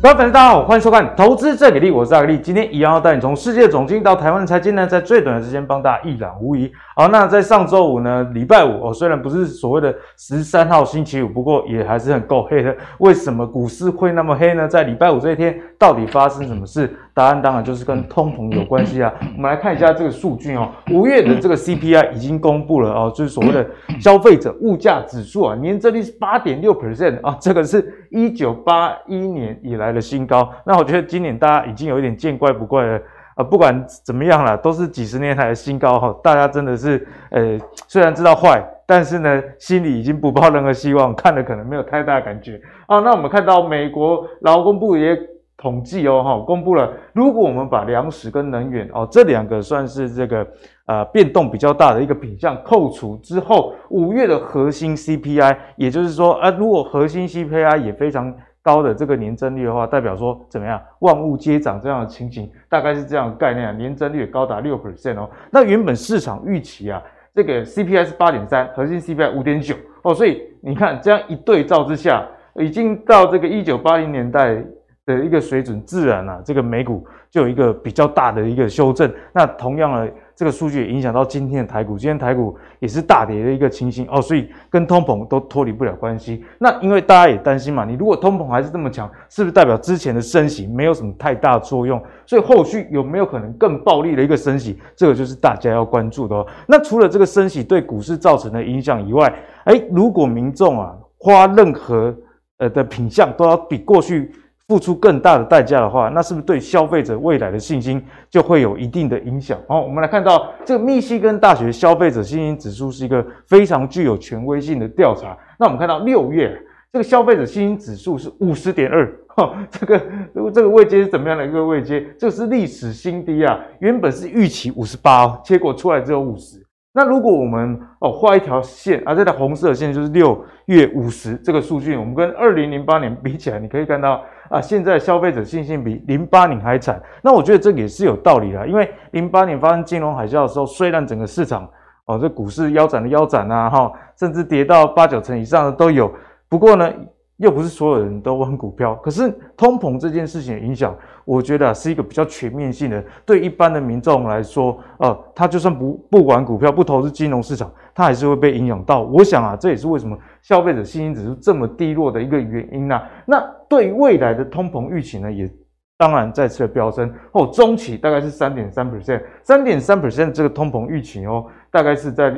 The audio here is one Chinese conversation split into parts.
各位粉丝，大家好，欢迎收看《投资最给力》，我是阿力。今天一样要带你从世界总经到台湾的财经呢，在最短的时间帮大家一览无遗。好，那在上周五呢，礼拜五哦，虽然不是所谓的十三号星期五，不过也还是很够黑的。为什么股市会那么黑呢？在礼拜五这一天，到底发生什么事？答案当然就是跟通膨有关系啊。我们来看一下这个数据哦，五月的这个 CPI 已经公布了哦，就是所谓的消费者物价指数啊，年增率是八点六 percent 啊，这个是一九八一年以来的新高。那我觉得今年大家已经有一点见怪不怪了啊，不管怎么样啦，都是几十年来的新高哈。大家真的是呃，虽然知道坏，但是呢，心里已经不抱任何希望，看了可能没有太大感觉啊。那我们看到美国劳工部也。统计哦，哈，公布了。如果我们把粮食跟能源哦这两个算是这个呃变动比较大的一个品项扣除之后，五月的核心 CPI，也就是说啊，如果核心 CPI 也非常高的这个年增率的话，代表说怎么样？万物皆涨这样的情形，大概是这样的概念，年增率高达六 percent 哦。那原本市场预期啊，这个 CPI 是八点三，核心 CPI 五点九哦，所以你看这样一对照之下，已经到这个一九八零年代。的一个水准，自然啊，这个美股就有一个比较大的一个修正。那同样的，这个数据也影响到今天的台股，今天台股也是大跌的一个情形哦，所以跟通膨都脱离不了关系。那因为大家也担心嘛，你如果通膨还是这么强，是不是代表之前的升息没有什么太大作用？所以后续有没有可能更暴力的一个升息？这个就是大家要关注的哦。那除了这个升息对股市造成的影响以外，诶，如果民众啊花任何呃的品项都要比过去。付出更大的代价的话，那是不是对消费者未来的信心就会有一定的影响？好，我们来看到这个密西根大学消费者信心指数是一个非常具有权威性的调查。那我们看到六月这个消费者信心指数是五十点二，哈，这个这个位阶是怎么样的一个位阶？这个是历史新低啊！原本是预期五十八，结果出来只有五十。那如果我们哦画一条线啊，这条红色的线就是六月五十这个数据，我们跟二零零八年比起来，你可以看到啊，现在消费者信心比零八年还惨。那我觉得这个也是有道理的，因为零八年发生金融海啸的时候，虽然整个市场哦这股市腰斩的腰斩啊，哈，甚至跌到八九成以上的都有，不过呢。又不是所有人都玩股票，可是通膨这件事情的影响，我觉得啊是一个比较全面性的。对一般的民众来说，呃，他就算不不玩股票，不投资金融市场，他还是会被影响到。我想啊，这也是为什么消费者信心指数这么低落的一个原因呐。那对未来的通膨预期呢，也当然再次的飙升哦，中期大概是三点三 percent，三点三 percent 这个通膨预期哦，大概是在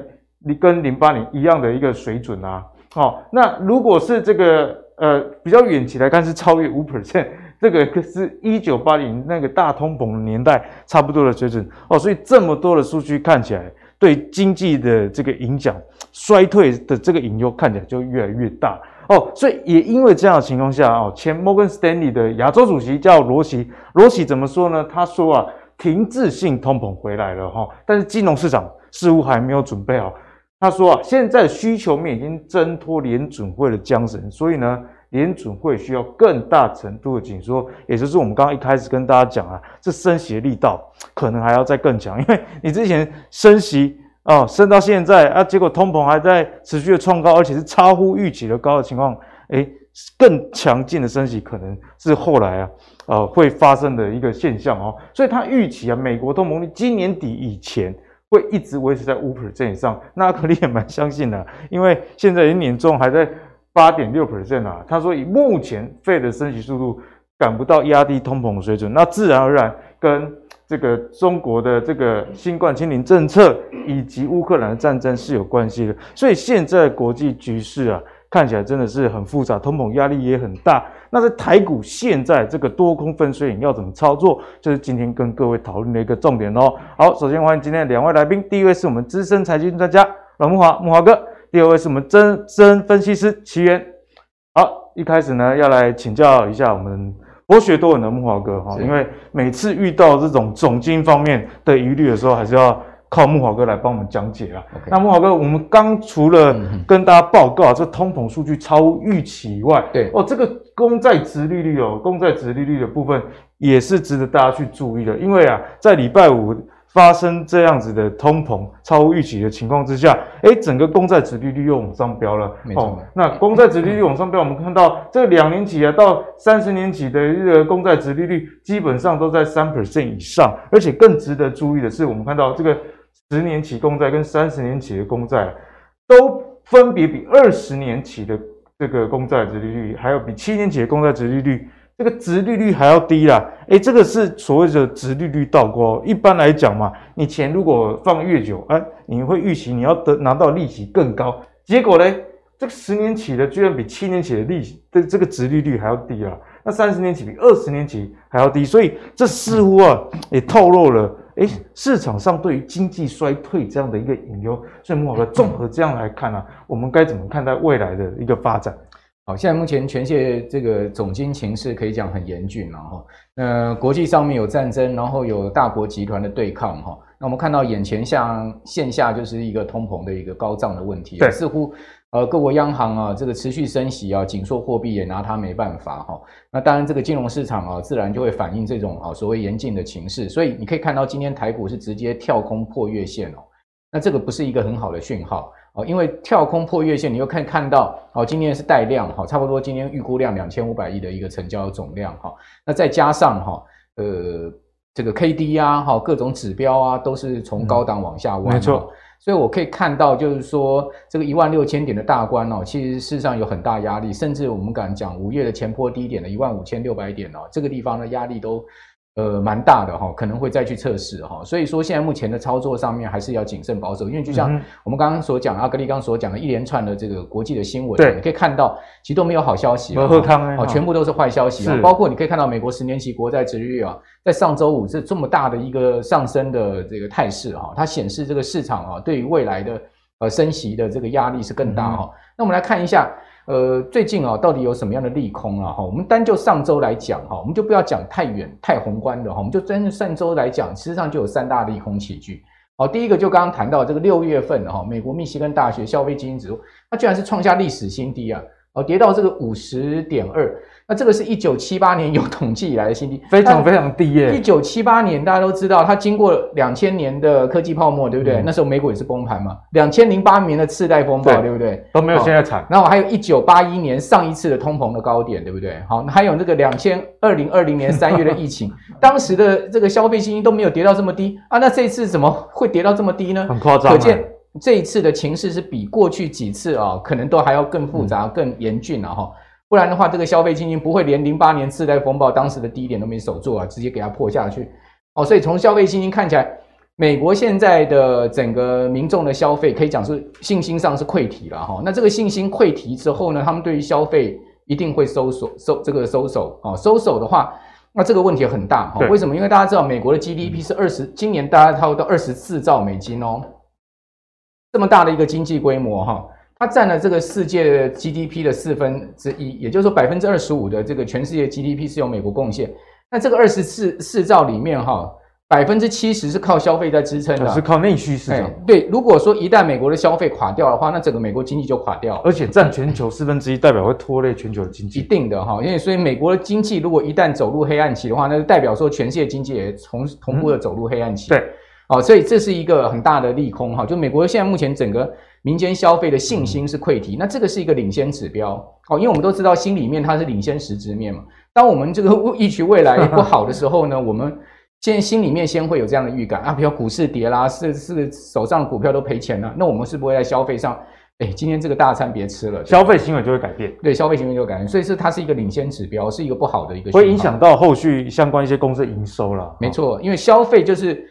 跟零八年一样的一个水准啊。好，那如果是这个。呃，比较远期来看是超越五 percent，这个是一九八零那个大通膨年代差不多的水准哦，所以这么多的数据看起来对经济的这个影响，衰退的这个隐忧看起来就越来越大哦，所以也因为这样的情况下哦，前摩根斯丹利的亚洲主席叫罗奇，罗奇怎么说呢？他说啊，停滞性通膨回来了哈，但是金融市场似乎还没有准备好。他说啊，现在需求面已经挣脱联准会的缰绳，所以呢，联准会需要更大程度的紧缩，也就是我们刚刚一开始跟大家讲啊，这升息的力道可能还要再更强，因为你之前升息啊、哦，升到现在啊，结果通膨还在持续的创高，而且是超乎预期的高的情况，诶，更强劲的升息可能是后来啊，呃，会发生的一个现象哦，所以他预期啊，美国通膨今年底以前。会一直维持在五 percent 以上，那阿格力也蛮相信的，因为现在已经年终还在八点六 percent 啊。他说以目前费的升息速度赶不到压低通膨水准，那自然而然跟这个中国的这个新冠清零政策以及乌克兰的战争是有关系的。所以现在国际局势啊。看起来真的是很复杂，通膨压力也很大。那在台股现在这个多空分水岭要怎么操作，就是今天跟各位讨论的一个重点哦。好，首先欢迎今天的两位来宾，第一位是我们资深财经专家阮木华，木华哥，第二位是我们资深分析师齐源。好，一开始呢要来请教一下我们博学多闻的木华哥哈，因为每次遇到这种总经方面的疑虑的时候，还是要。靠木华哥来帮我们讲解啊。那木华哥，我们刚除了跟大家报告这通膨数据超预期以外，对哦，这个公债殖利率哦，公债殖利率的部分也是值得大家去注意的。因为啊，在礼拜五发生这样子的通膨超乎预期的情况之下，哎，整个公债殖利率又往上飙了。没错，哦、那公债殖利率往上飙，我们看到这两年期啊到三十年期的这个公债殖利率基本上都在三 percent 以上，而且更值得注意的是，我们看到这个十年期公债跟三十年期的公债都分别比二十年期的这个公债殖利率，还有比七年期的公债殖利率。这个殖利率还要低啦，诶，这个是所谓的殖利率倒挂。一般来讲嘛，你钱如果放越久，哎，你会预期你要得拿到利息更高。结果呢，这个十年期的居然比七年期的利息的这个殖利率还要低啊。那三十年期比二十年期还要低，所以这似乎啊也透露了，诶，市场上对于经济衰退这样的一个隐忧。所以慕驊哥综合这样来看啊，我们该怎么看待未来的一个发展？好，现在目前全世界这个总经情势可以讲很严峻了哈。那国际上面有战争，然后有大国集团的对抗哈。那我们看到眼前像线下就是一个通膨的一个高涨的问题，对，似乎呃各国央行啊这个持续升息啊紧缩货币也拿它没办法哈。那当然这个金融市场啊自然就会反映这种啊所谓严峻的情势，所以你可以看到今天台股是直接跳空破月线哦。那这个不是一个很好的讯号。哦，因为跳空破月线，你又看看到，哦，今天是带量，哈，差不多今天预估量两千五百亿的一个成交总量，哈，那再加上哈，呃，这个 K D 啊，哈，各种指标啊，都是从高档往下弯，没错，所以我可以看到，就是说这个一万六千点的大关哦，其实事实上有很大压力，甚至我们敢讲五月的前坡低点的一万五千六百点哦，这个地方的压力都。呃，蛮大的哈，可能会再去测试哈，所以说现在目前的操作上面还是要谨慎保守，因为就像我们刚刚所讲，阿格力刚刚所讲的一连串的这个国际的新闻，对，你可以看到其实都没有好消息，哦，全部都是坏消息啊，包括你可以看到美国十年期国债殖利率啊，在上周五是这么大的一个上升的这个态势哈，它显示这个市场啊对于未来的呃升息的这个压力是更大哈。那我们来看一下。呃，最近啊，到底有什么样的利空啊？哈，我们单就上周来讲哈，我们就不要讲太远、太宏观的哈，我们就真上周来讲，实上就有三大利空齐聚。好，第一个就刚刚谈到这个六月份哈，美国密西根大学消费基金指数，它居然是创下历史新低啊，哦，跌到这个五十点二。那这个是一九七八年有统计以来的新低，非常非常低耶。一九七八年大家都知道，它经过两千年的科技泡沫，对不对？嗯、那时候美股也是崩盘嘛。两千零八年的次贷风暴，对，对不对？都没有现在惨。然后还有一九八一年上一次的通膨的高点，对不对？好，还有那个两千二零二零年三月的疫情，当时的这个消费信心都没有跌到这么低啊。那这一次怎么会跌到这么低呢？很夸张。可见这一次的情势是比过去几次啊，可能都还要更复杂、嗯、更严峻了哈。不然的话，这个消费信心不会连零八年次贷风暴当时的低点都没守住啊，直接给它破下去。哦，所以从消费信心看起来，美国现在的整个民众的消费可以讲是信心上是溃堤了哈。那这个信心溃堤之后呢，他们对于消费一定会收手收这个收手啊，收手的话，那这个问题很大哈。为什么？因为大家知道美国的 GDP 是二十，今年大概差不多二十四兆美金哦，这么大的一个经济规模哈。它占了这个世界 GDP 的四分之一，也就是说百分之二十五的这个全世界 GDP 是由美国贡献。那这个二十四四兆里面哈，百分之七十是靠消费在支撑的，是靠内需市场。对，如果说一旦美国的消费垮掉的话，那整个美国经济就垮掉，而且占全球四分之一，代表会拖累全球的经济。一定的哈，因为所以美国的经济如果一旦走入黑暗期的话，那就代表说全世界经济也同同步的走入黑暗期。嗯、对。哦，所以这是一个很大的利空哈，就美国现在目前整个民间消费的信心是溃堤，那这个是一个领先指标哦，因为我们都知道心里面它是领先实质面嘛。当我们这个预期未来 不好的时候呢，我们先心里面先会有这样的预感啊，比如股市跌啦，是是手上的股票都赔钱了，那我们是不会在消费上，哎，今天这个大餐别吃了，消费行为就会改变，对，消费行为就会改变，所以是它是一个领先指标，是一个不好的一个，会影响到后续相关一些公司的营收了。没错，因为消费就是。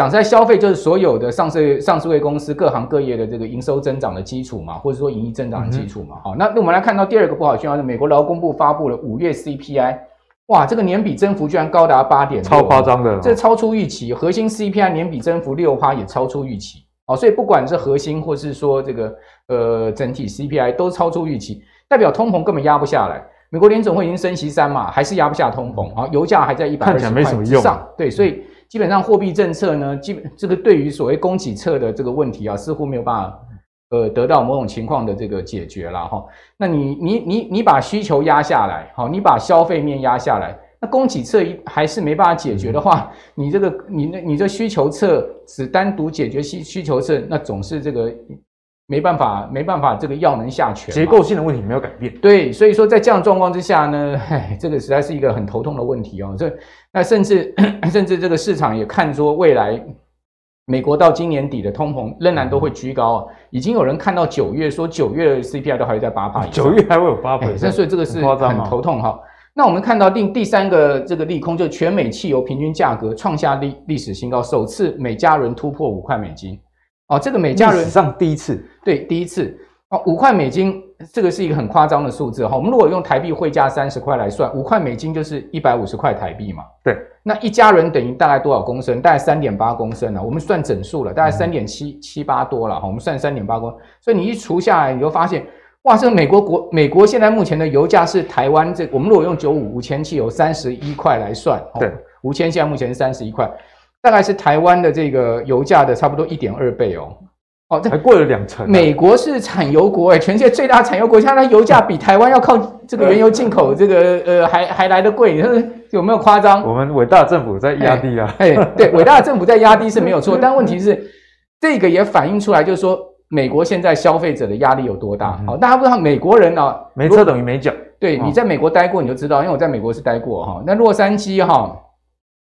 讲在消费就是所有的上市上市柜公司各行各业的这个营收增长的基础嘛，或者说盈利增长的基础嘛。好、嗯，那那我们来看到第二个不好讯号是美国劳工部发布了五月 CPI，哇，这个年比增幅居然高达八点，超夸张的，这超出预期。核心 CPI 年比增幅六趴也超出预期。哦，所以不管是核心或是说这个呃整体 CPI 都超出预期，代表通膨根本压不下来。美国联总会已经升息三嘛，还是压不下通膨啊？油价还在一百二十块之上，对，所以。基本上货币政策呢，基本这个对于所谓供给侧的这个问题啊，似乎没有办法呃得到某种情况的这个解决了哈。那你你你你把需求压下来，好，你把消费面压下来，那供给侧一还是没办法解决的话，你这个你那你这需求侧只单独解决需需求侧，那总是这个没办法没办法这个药能下全，结构性的问题没有改变。对，所以说在这样状况之下呢，唉，这个实在是一个很头痛的问题哦。这那甚至 甚至这个市场也看说未来。美国到今年底的通膨仍然都会居高啊，已经有人看到九月说九月 CPI 都还会在八趴以上，九月还会有八趴，那所以这个是很头痛哈。那我们看到第第三个这个利空，就是全美汽油平均价格创下历历史新高，首次每加仑突破五块美金哦，这个每加仑史上第一次，对，第一次哦，五块美金。这个是一个很夸张的数字哈，我们如果用台币汇价三十块来算，五块美金就是一百五十块台币嘛。对，那一加仑等于大概多少公升？大概三点八公升了。我们算整数了，大概三点七七八多了哈。我们算三点八公，所以你一除下来，你就发现，哇，这个美国国美国现在目前的油价是台湾这，我们如果用九五五千汽油三十一块来算，对，五千现在目前是三十一块，大概是台湾的这个油价的差不多一点二倍哦。哦，这还贵了两成。美国是产油国诶，全世界最大产油国，像它油价比台湾要靠这个原油进口 这个呃还还来得贵，你 说有没有夸张？我们伟大的政府在压低啊。哎，对，伟大的政府在压低是没有错，但问题是这个也反映出来，就是说美国现在消费者的压力有多大？好，大家不知道美国人啊，没车等于没脚。对，你在美国待过你就知道，因为我在美国是待过哈。那洛杉矶哈，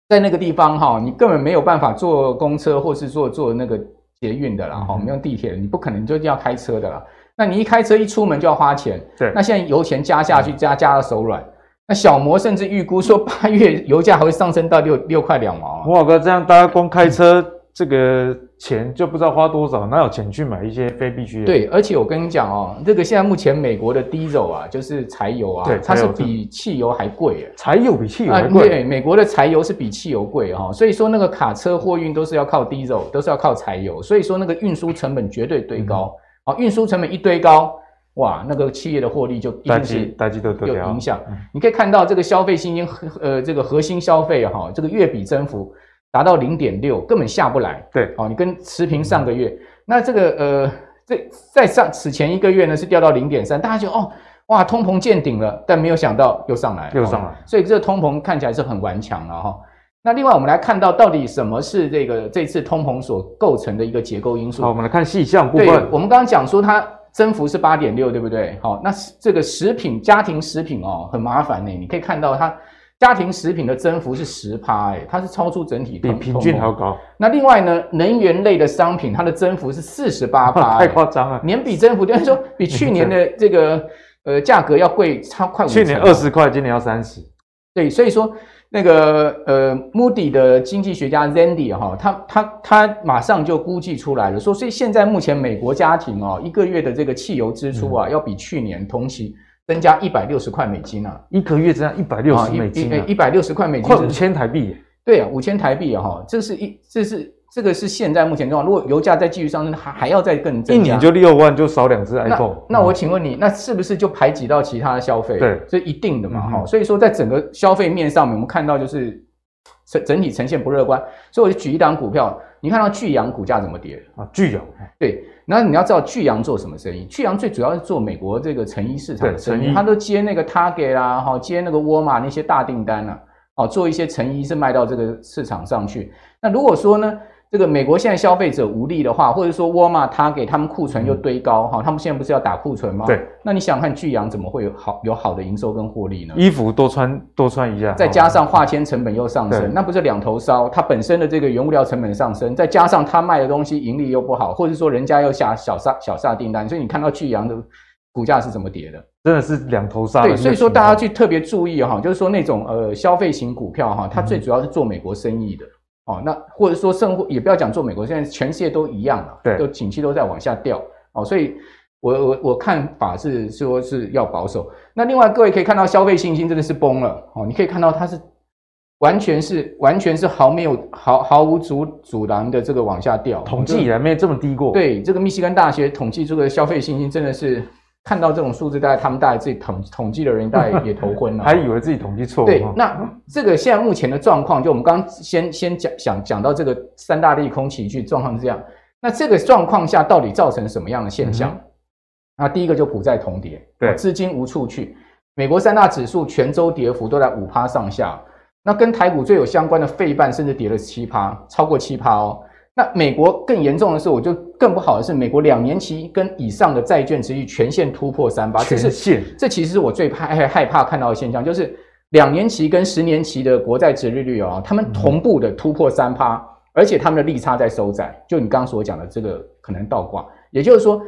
在那个地方哈，你根本没有办法坐公车或是坐坐那个。捷运的啦，哈，我们用地铁，你不可能就要开车的啦。那你一开车一出门就要花钱，对。那现在油钱加下去，加加到手软。那小摩甚至预估说，八月油价还会上升到六六块两毛。哇哥，这样大家光开车。这个钱就不知道花多少，哪有钱去买一些非必需的？对，而且我跟你讲哦，这个现在目前美国的 diesel 啊，就是柴油啊，对，它是比汽油还贵耶。柴油比汽油还贵？对，美国的柴油是比汽油贵哈，所以说那个卡车货运都是要靠 diesel，都是要靠柴油，所以说那个运输成本绝对堆高。好，运输成本一堆高，哇，那个企业的获利就一定是大家都有影响。你可以看到这个消费信心，呃，这个核心消费哈，这个月比增幅。达到零点六，根本下不来。对，哦，你跟持平上个月，嗯、那这个呃，这在上此前一个月呢是掉到零点三，大家觉得哦，哇，通膨见顶了，但没有想到又上来，又上来，哦、所以这个通膨看起来是很顽强了哈、哦。那另外我们来看到到底什么是这个这次通膨所构成的一个结构因素？好，我们来看细项部分。对，我们刚刚讲说它增幅是八点六，对不对？好，那这个食品家庭食品哦很麻烦呢，你可以看到它。家庭食品的增幅是十趴，哎，它是超出整体，比平均还要高。那另外呢，能源类的商品，它的增幅是四十八 趴，太夸张了，年比增幅，就是说比去年的这个呃价格要贵超快五。去年二十块，今年要三十。对，所以说那个呃，Moody 的经济学家 Zandy 哈，他他他马上就估计出来了，说所以现在目前美国家庭哦，一个月的这个汽油支出啊，要比去年同期。增加一百六十块美金啊！一个月增加一百六十美金，啊，一百六十块美金，快五千台币。对啊，五千台币啊！哈，这是一，这是这个是现在目前状况。如果油价再继续上升，还还要再更增加，一年就六万，就少两只 iPhone。那我请问你，那是不是就排挤到其他的消费？对，这一定的嘛！哈，所以说在整个消费面上面，我们看到就是整整体呈现不乐观。所以我就举一档股票，你看到巨阳股价怎么跌啊？巨阳，对。那你要知道巨阳做什么生意？巨阳最主要是做美国这个成衣市场的生意，他都接那个 Target 啦，哈，接那个沃尔玛那些大订单啊，哦，做一些成衣是卖到这个市场上去。那如果说呢？这个美国现在消费者无力的话，或者说沃尔玛他给他们库存又堆高哈，他们现在不是要打库存吗？对。那你想看巨阳怎么会有好有好的营收跟获利呢？衣服多穿多穿一下，再加上化纤成本又上升，那不是两头烧？它本身的这个原物料成本上升，再加上它卖的东西盈利又不好，或者说人家又下小杀小杀订单，所以你看到巨阳的股价是怎么跌的？真的是两头杀。对，所以说大家去特别注意哈，就是说那种呃消费型股票哈，它最主要是做美国生意的。哦，那或者说，甚或也不要讲做美国，现在全世界都一样了，对，都景气都在往下掉。哦，所以我我我看法是说是要保守。那另外各位可以看到，消费信心真的是崩了。哦，你可以看到它是完全是完全是毫没有毫毫无阻阻拦的这个往下掉，统计以来没有这么低过。对，这个密西根大学统计这个消费信心真的是。看到这种数字，大概他们大概自己统统计的人，大概也头昏了，还以为自己统计错误。对，那这个现在目前的状况，就我们刚刚先先讲讲讲到这个三大利空齐聚状况是这样。那这个状况下到底造成什么样的现象？嗯、那第一个就股债同跌，对，资金无处去。美国三大指数全周跌幅都在五趴上下。那跟台股最有相关的费半甚至跌了七趴，超过七趴哦。那美国更严重的是，我就更不好的是，美国两年期跟以上的债券殖利率全线突破三八，全线。这其实是我最害害怕看到的现象，就是两年期跟十年期的国债殖利率啊，他们同步的突破三趴，而且他们的利差在收窄。就你刚刚所讲的这个可能倒挂，也就是说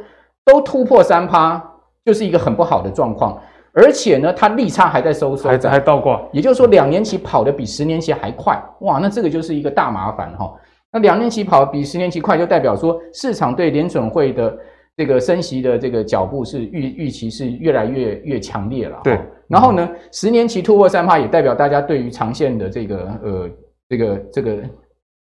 都突破三趴，就是一个很不好的状况。而且呢，它利差还在收缩，还还倒挂，也就是说两年期跑得比十年期还快，哇，那这个就是一个大麻烦哈。那两年期跑比十年期快，就代表说市场对联准会的这个升息的这个脚步是预预期是越来越越强烈了。对，然后呢，十年期突破三趴，也代表大家对于长线的这个呃这个这个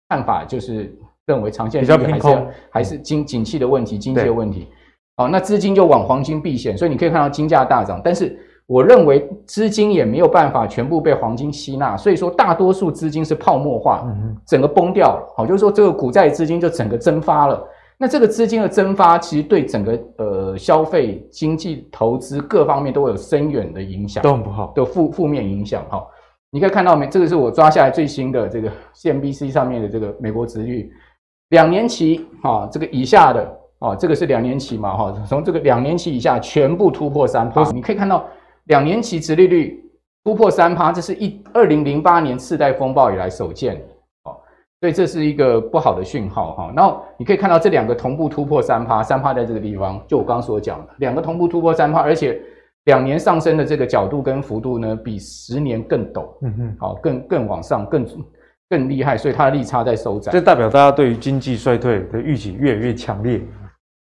看法，就是认为长线比较偏空，还是经景气的问题、经济的问题。好，那资金就往黄金避险，所以你可以看到金价大涨，但是。我认为资金也没有办法全部被黄金吸纳，所以说大多数资金是泡沫化，整个崩掉了。好，就是说这个股债资金就整个蒸发了。那这个资金的蒸发，其实对整个呃消费、经济、投资各方面都会有深远的影响，都很不好，的负负面影响。哈，你可以看到没？这个是我抓下来最新的这个 CNBC 上面的这个美国殖利率，两年期啊，这个以下的啊，这个是两年期嘛哈，从这个两年期以下全部突破三趴，你可以看到。两年期殖利率突破三趴，这是一二零零八年次贷风暴以来首见，哦，所以这是一个不好的讯号哈。然后你可以看到这两个同步突破三趴，三趴在这个地方，就我刚刚所讲的，两个同步突破三趴，而且两年上升的这个角度跟幅度呢，比十年更陡，嗯哼，好，更更往上，更更厉害，所以它的利差在收窄，这代表大家对于经济衰退的预期越来越强烈。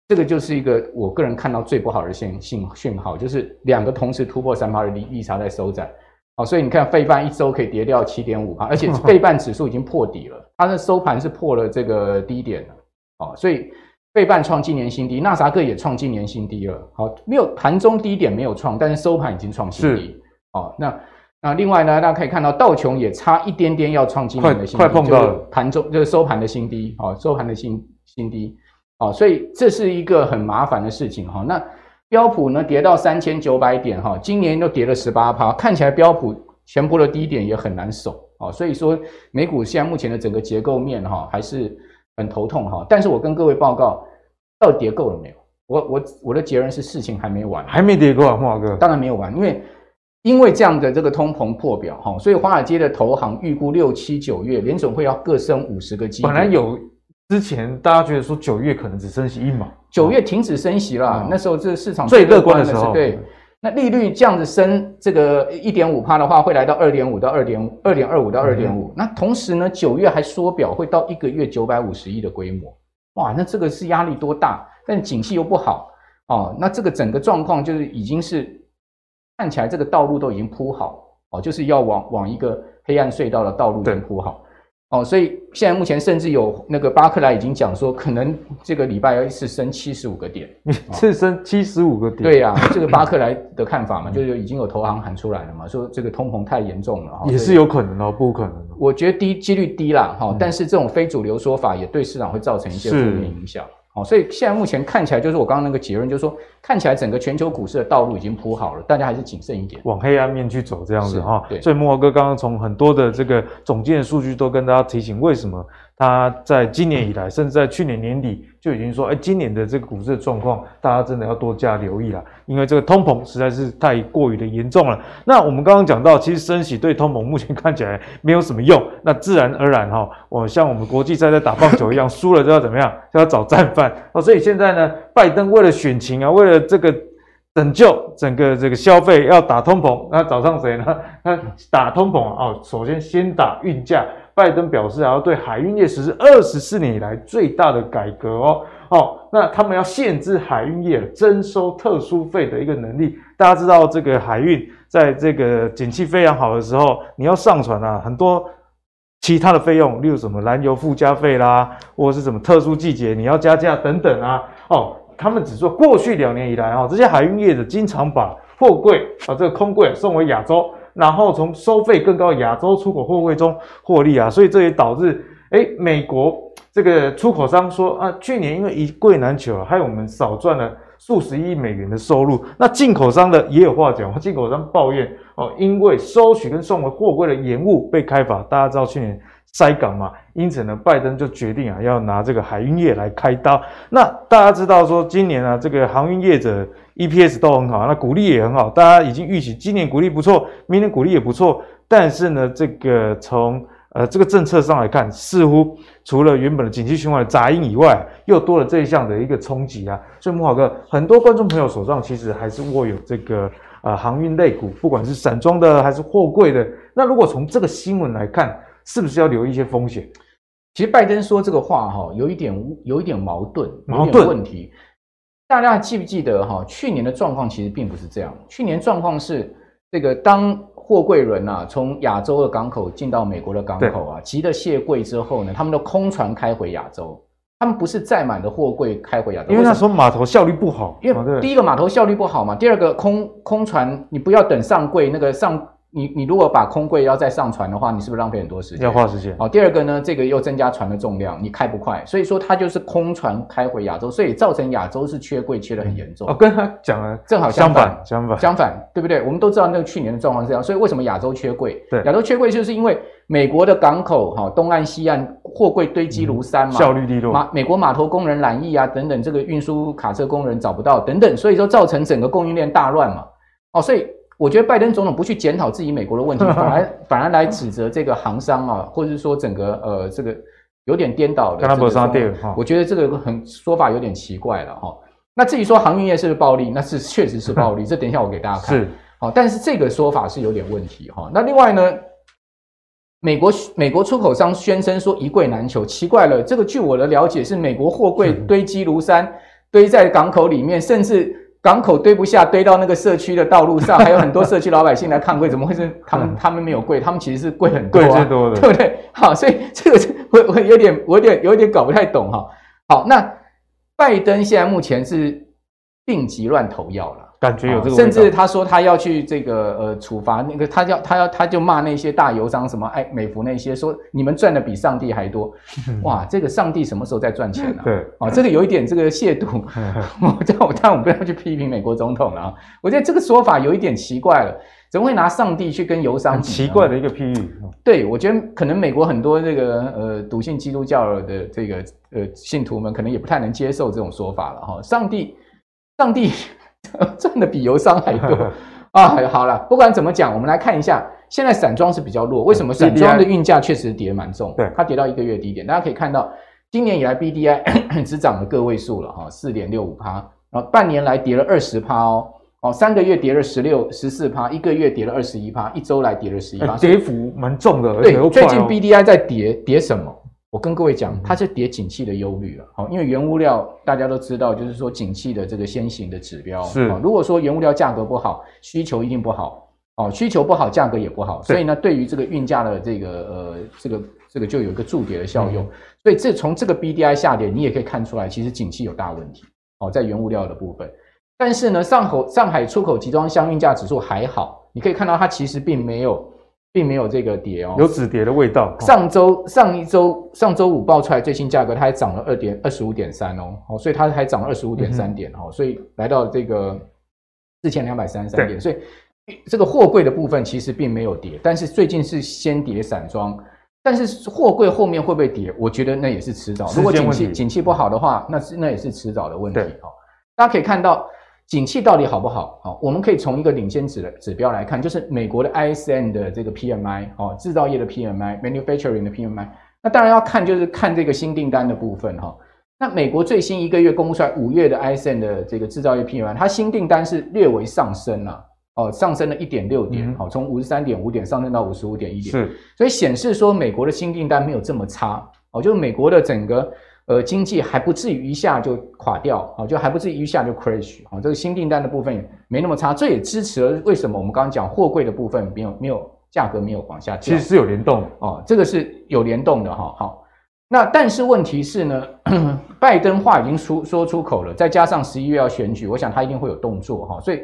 这个就是一个我个人看到最不好的信信讯号，就是两个同时突破三趴的利利差在收窄，好，所以你看费半一周可以跌掉七点五趴，而且 费半指数已经破底了，它的收盘是破了这个低点了，好，所以费半创今年新低，纳斯达克也创今年新低了，好，没有盘中低点没有创，但是收盘已经创新低，好，那那另外呢，大家可以看到道琼也差一点点要创今年的新低，快，快碰到了，盘中就是收盘的新低，好，收盘的新新低。哦，所以这是一个很麻烦的事情哈。那标普呢跌到三千九百点哈，今年又跌了十八趴，看起来标普前波的低点也很难守啊。所以说美股现在目前的整个结构面哈还是很头痛哈。但是我跟各位报告，到底跌够了没有？我我我的结论是事情还没完，还没跌够啊，慕驊哥。当然没有完，因为因为这样的这个通膨破表哈，所以华尔街的投行预估六七九月联总会要各升五十个基点。本来有。之前大家觉得说九月可能只升息一码，九月停止升息了，嗯、那时候这个市场最乐观的时候，对，那利率这样子升这个一点五趴的话，会来到二点五到二点五，二点二五到二点五。那同时呢，九月还缩表会到一个月九百五十亿的规模，哇，那这个是压力多大？但景气又不好。哦，那这个整个状况就是已经是看起来这个道路都已经铺好。哦，就是要往往一个黑暗隧道的道路已经铺好。哦，所以现在目前甚至有那个巴克莱已经讲说，可能这个礼拜要一次升七十五个点，一次升七十五个点。对呀、啊，这个巴克莱的看法嘛，就是已经有投行喊出来了嘛，说这个通膨太严重了，也是有可能哦，不可能。我觉得低几率低啦，哈，但是这种非主流说法也对市场会造成一些负面影响。所以现在目前看起来，就是我刚刚那个结论，就是说看起来整个全球股市的道路已经铺好了，大家还是谨慎一点，往黑暗面去走这样子哈。对，所以慕驊哥刚刚从很多的这个总结的数据都跟大家提醒，为什么？他在今年以来，甚至在去年年底就已经说，哎，今年的这个股市的状况，大家真的要多加留意了，因为这个通膨实在是太过于的严重了。那我们刚刚讲到，其实升息对通膨目前看起来没有什么用，那自然而然哈，我像我们国际赛在打棒球一样，输了就要怎么样？就要找战犯哦。所以现在呢，拜登为了选情啊，为了这个拯救整个这个消费，要打通膨，那找上谁呢？那打通膨啊，哦，首先先打运价。拜登表示，还要对海运业实施二十四年以来最大的改革哦。哦，那他们要限制海运业征收特殊费的一个能力。大家知道，这个海运在这个景气非常好的时候，你要上船啊，很多其他的费用，例如什么燃油附加费啦，或者是什么特殊季节你要加价等等啊。哦，他们只说过去两年以来啊，这些海运业者经常把货柜啊，这个空柜送回亚洲。然后从收费更高的亚洲出口货柜中获利啊，所以这也导致，哎美国这个出口商说啊，去年因为一柜难求，啊害我们少赚了数十亿美元的收入。那进口商的也有话讲，进口商抱怨哦，因为收取跟送回货柜的延误被开罚。大家知道去年塞港嘛，因此呢，拜登就决定啊，要拿这个海运业来开刀。那大家知道说，今年啊，这个航运业者 EPS 都很好，那股利也很好，大家已经预期今年股利不错，明年股利也不错。但是呢，这个从呃，这个政策上来看，似乎除了原本的景气循环的杂音以外，又多了这一项的一个冲击啊。所以慕驊哥，很多观众朋友手上其实还是握有这个呃航运类股，不管是散装的还是货柜的。那如果从这个新闻来看，是不是要留意一些风险？其实拜登说这个话哈，有一点有一点矛盾，矛盾问题。大家还记不记得哈？去年的状况其实并不是这样，去年状况是这个当。货柜轮啊，从亚洲的港口进到美国的港口啊，急的卸柜之后呢，他们的空船开回亚洲，他们不是载满的货柜开回亚洲，因为那时候码头效率不好，因为第一个码头效率不好嘛，第二个空空船你不要等上柜那个上。你你如果把空柜要再上船的话，你是不是浪费很多时间？要花时间。好，第二个呢，这个又增加船的重量，你开不快，所以说它就是空船开回亚洲，所以造成亚洲是缺柜缺的很严重。哦，跟他讲了，正好相反，相反，相反，对不对？我们都知道那个去年的状况是这样，所以为什么亚洲缺柜？对，亚洲缺柜就是因为美国的港口哈，东岸西岸货柜堆积如山嘛，效率低落。马美国码头工人染意啊，等等，这个运输卡车工人找不到等等，所以说造成整个供应链大乱嘛。哦，所以。我觉得拜登总统不去检讨自己美国的问题，反而反而来指责这个行商啊，或者是说整个呃这个有点颠倒的。我觉得这个很说法有点奇怪了哈。那至于说航运业是不是暴利，那是确实是暴利，这等一下我给大家看。是，好，但是这个说法是有点问题哈。那另外呢，美国美国出口商宣称说一柜难求，奇怪了，这个据我的了解是美国货柜堆积如山，堆在港口里面，甚至。港口堆不下，堆到那个社区的道路上，还有很多社区老百姓来看柜，怎么会是他们？他们没有贵，他们其实是贵很多，啊，柜最多的，对不对？好，所以 这个我我有点我有点有点搞不太懂哈。好，那拜登现在目前是病急乱投药了。感觉有这个，甚至他说他要去这个呃处罚那个，他要他要他就骂那些大油商什么哎美孚那些，说你们赚的比上帝还多，哇，这个上帝什么时候在赚钱呢？对，啊，这个有一点这个亵渎，我但我但我不要去批评美国总统了啊，我觉得这个说法有一点奇怪了，怎么会拿上帝去跟油商很？奇怪的一个譬喻。对，我觉得可能美国很多这个呃笃信基督教的这个呃信徒们可能也不太能接受这种说法了哈，上帝，上帝。赚的比油商还多 啊！好了，不管怎么讲，我们来看一下，现在散装是比较弱，为什么？散装的运价确实跌蛮重，对，它跌到一个月低点。大家可以看到，今年以来 BDI 只涨了个位数了哈，四点六五趴，然后半年来跌了二十趴哦，哦，三个月跌了十六十四趴，一个月跌了二十一趴，一周来跌了十一趴，跌幅蛮重的。对，最近 BDI 在跌，跌什么？我跟各位讲，它是跌景气的忧虑了，好，因为原物料大家都知道，就是说景气的这个先行的指标是。如果说原物料价格不好，需求一定不好，哦，需求不好，价格也不好，所以呢，对于这个运价的这个呃这个这个就有一个助跌的效用。所以这从这个 BDI 下跌，你也可以看出来，其实景气有大问题，哦，在原物料的部分。但是呢，上口上海出口集装箱运价指数还好，你可以看到它其实并没有。并没有这个跌哦，有止跌的味道。上周上一周上周五报出来最新价格，它还涨了二点二十五点三哦，哦，所以它还涨了二十五点三点哦，所以来到这个四千两百三十三点，所以这个货柜的部分其实并没有跌，但是最近是先跌散装，但是货柜后面会不会跌？我觉得那也是迟早。如果景气景气不好的话，那是那也是迟早的问题哦。大家可以看到。景气到底好不好？好，我们可以从一个领先指的指标来看，就是美国的 ISM 的这个 PMI，哦，制造业的 PMI，manufacturing 的 PMI。那当然要看，就是看这个新订单的部分哈。那美国最新一个月公布出来五月的 ISM 的这个制造业 PMI，它新订单是略微上升了，哦，上升了一点六点，好，从五十三点五点上升到五十五点一点，是，所以显示说美国的新订单没有这么差，哦，就是美国的整个。呃，经济还不至于一下就垮掉啊，就还不至于一下就 crash 啊。这个新订单的部分也没那么差，这也支持了为什么我们刚刚讲货柜的部分没有没有价格没有往下降，其实是有联动哦，这个是有联动的哈。好，那但是问题是呢，拜登话已经出说出口了，再加上十一月要选举，我想他一定会有动作哈，所以。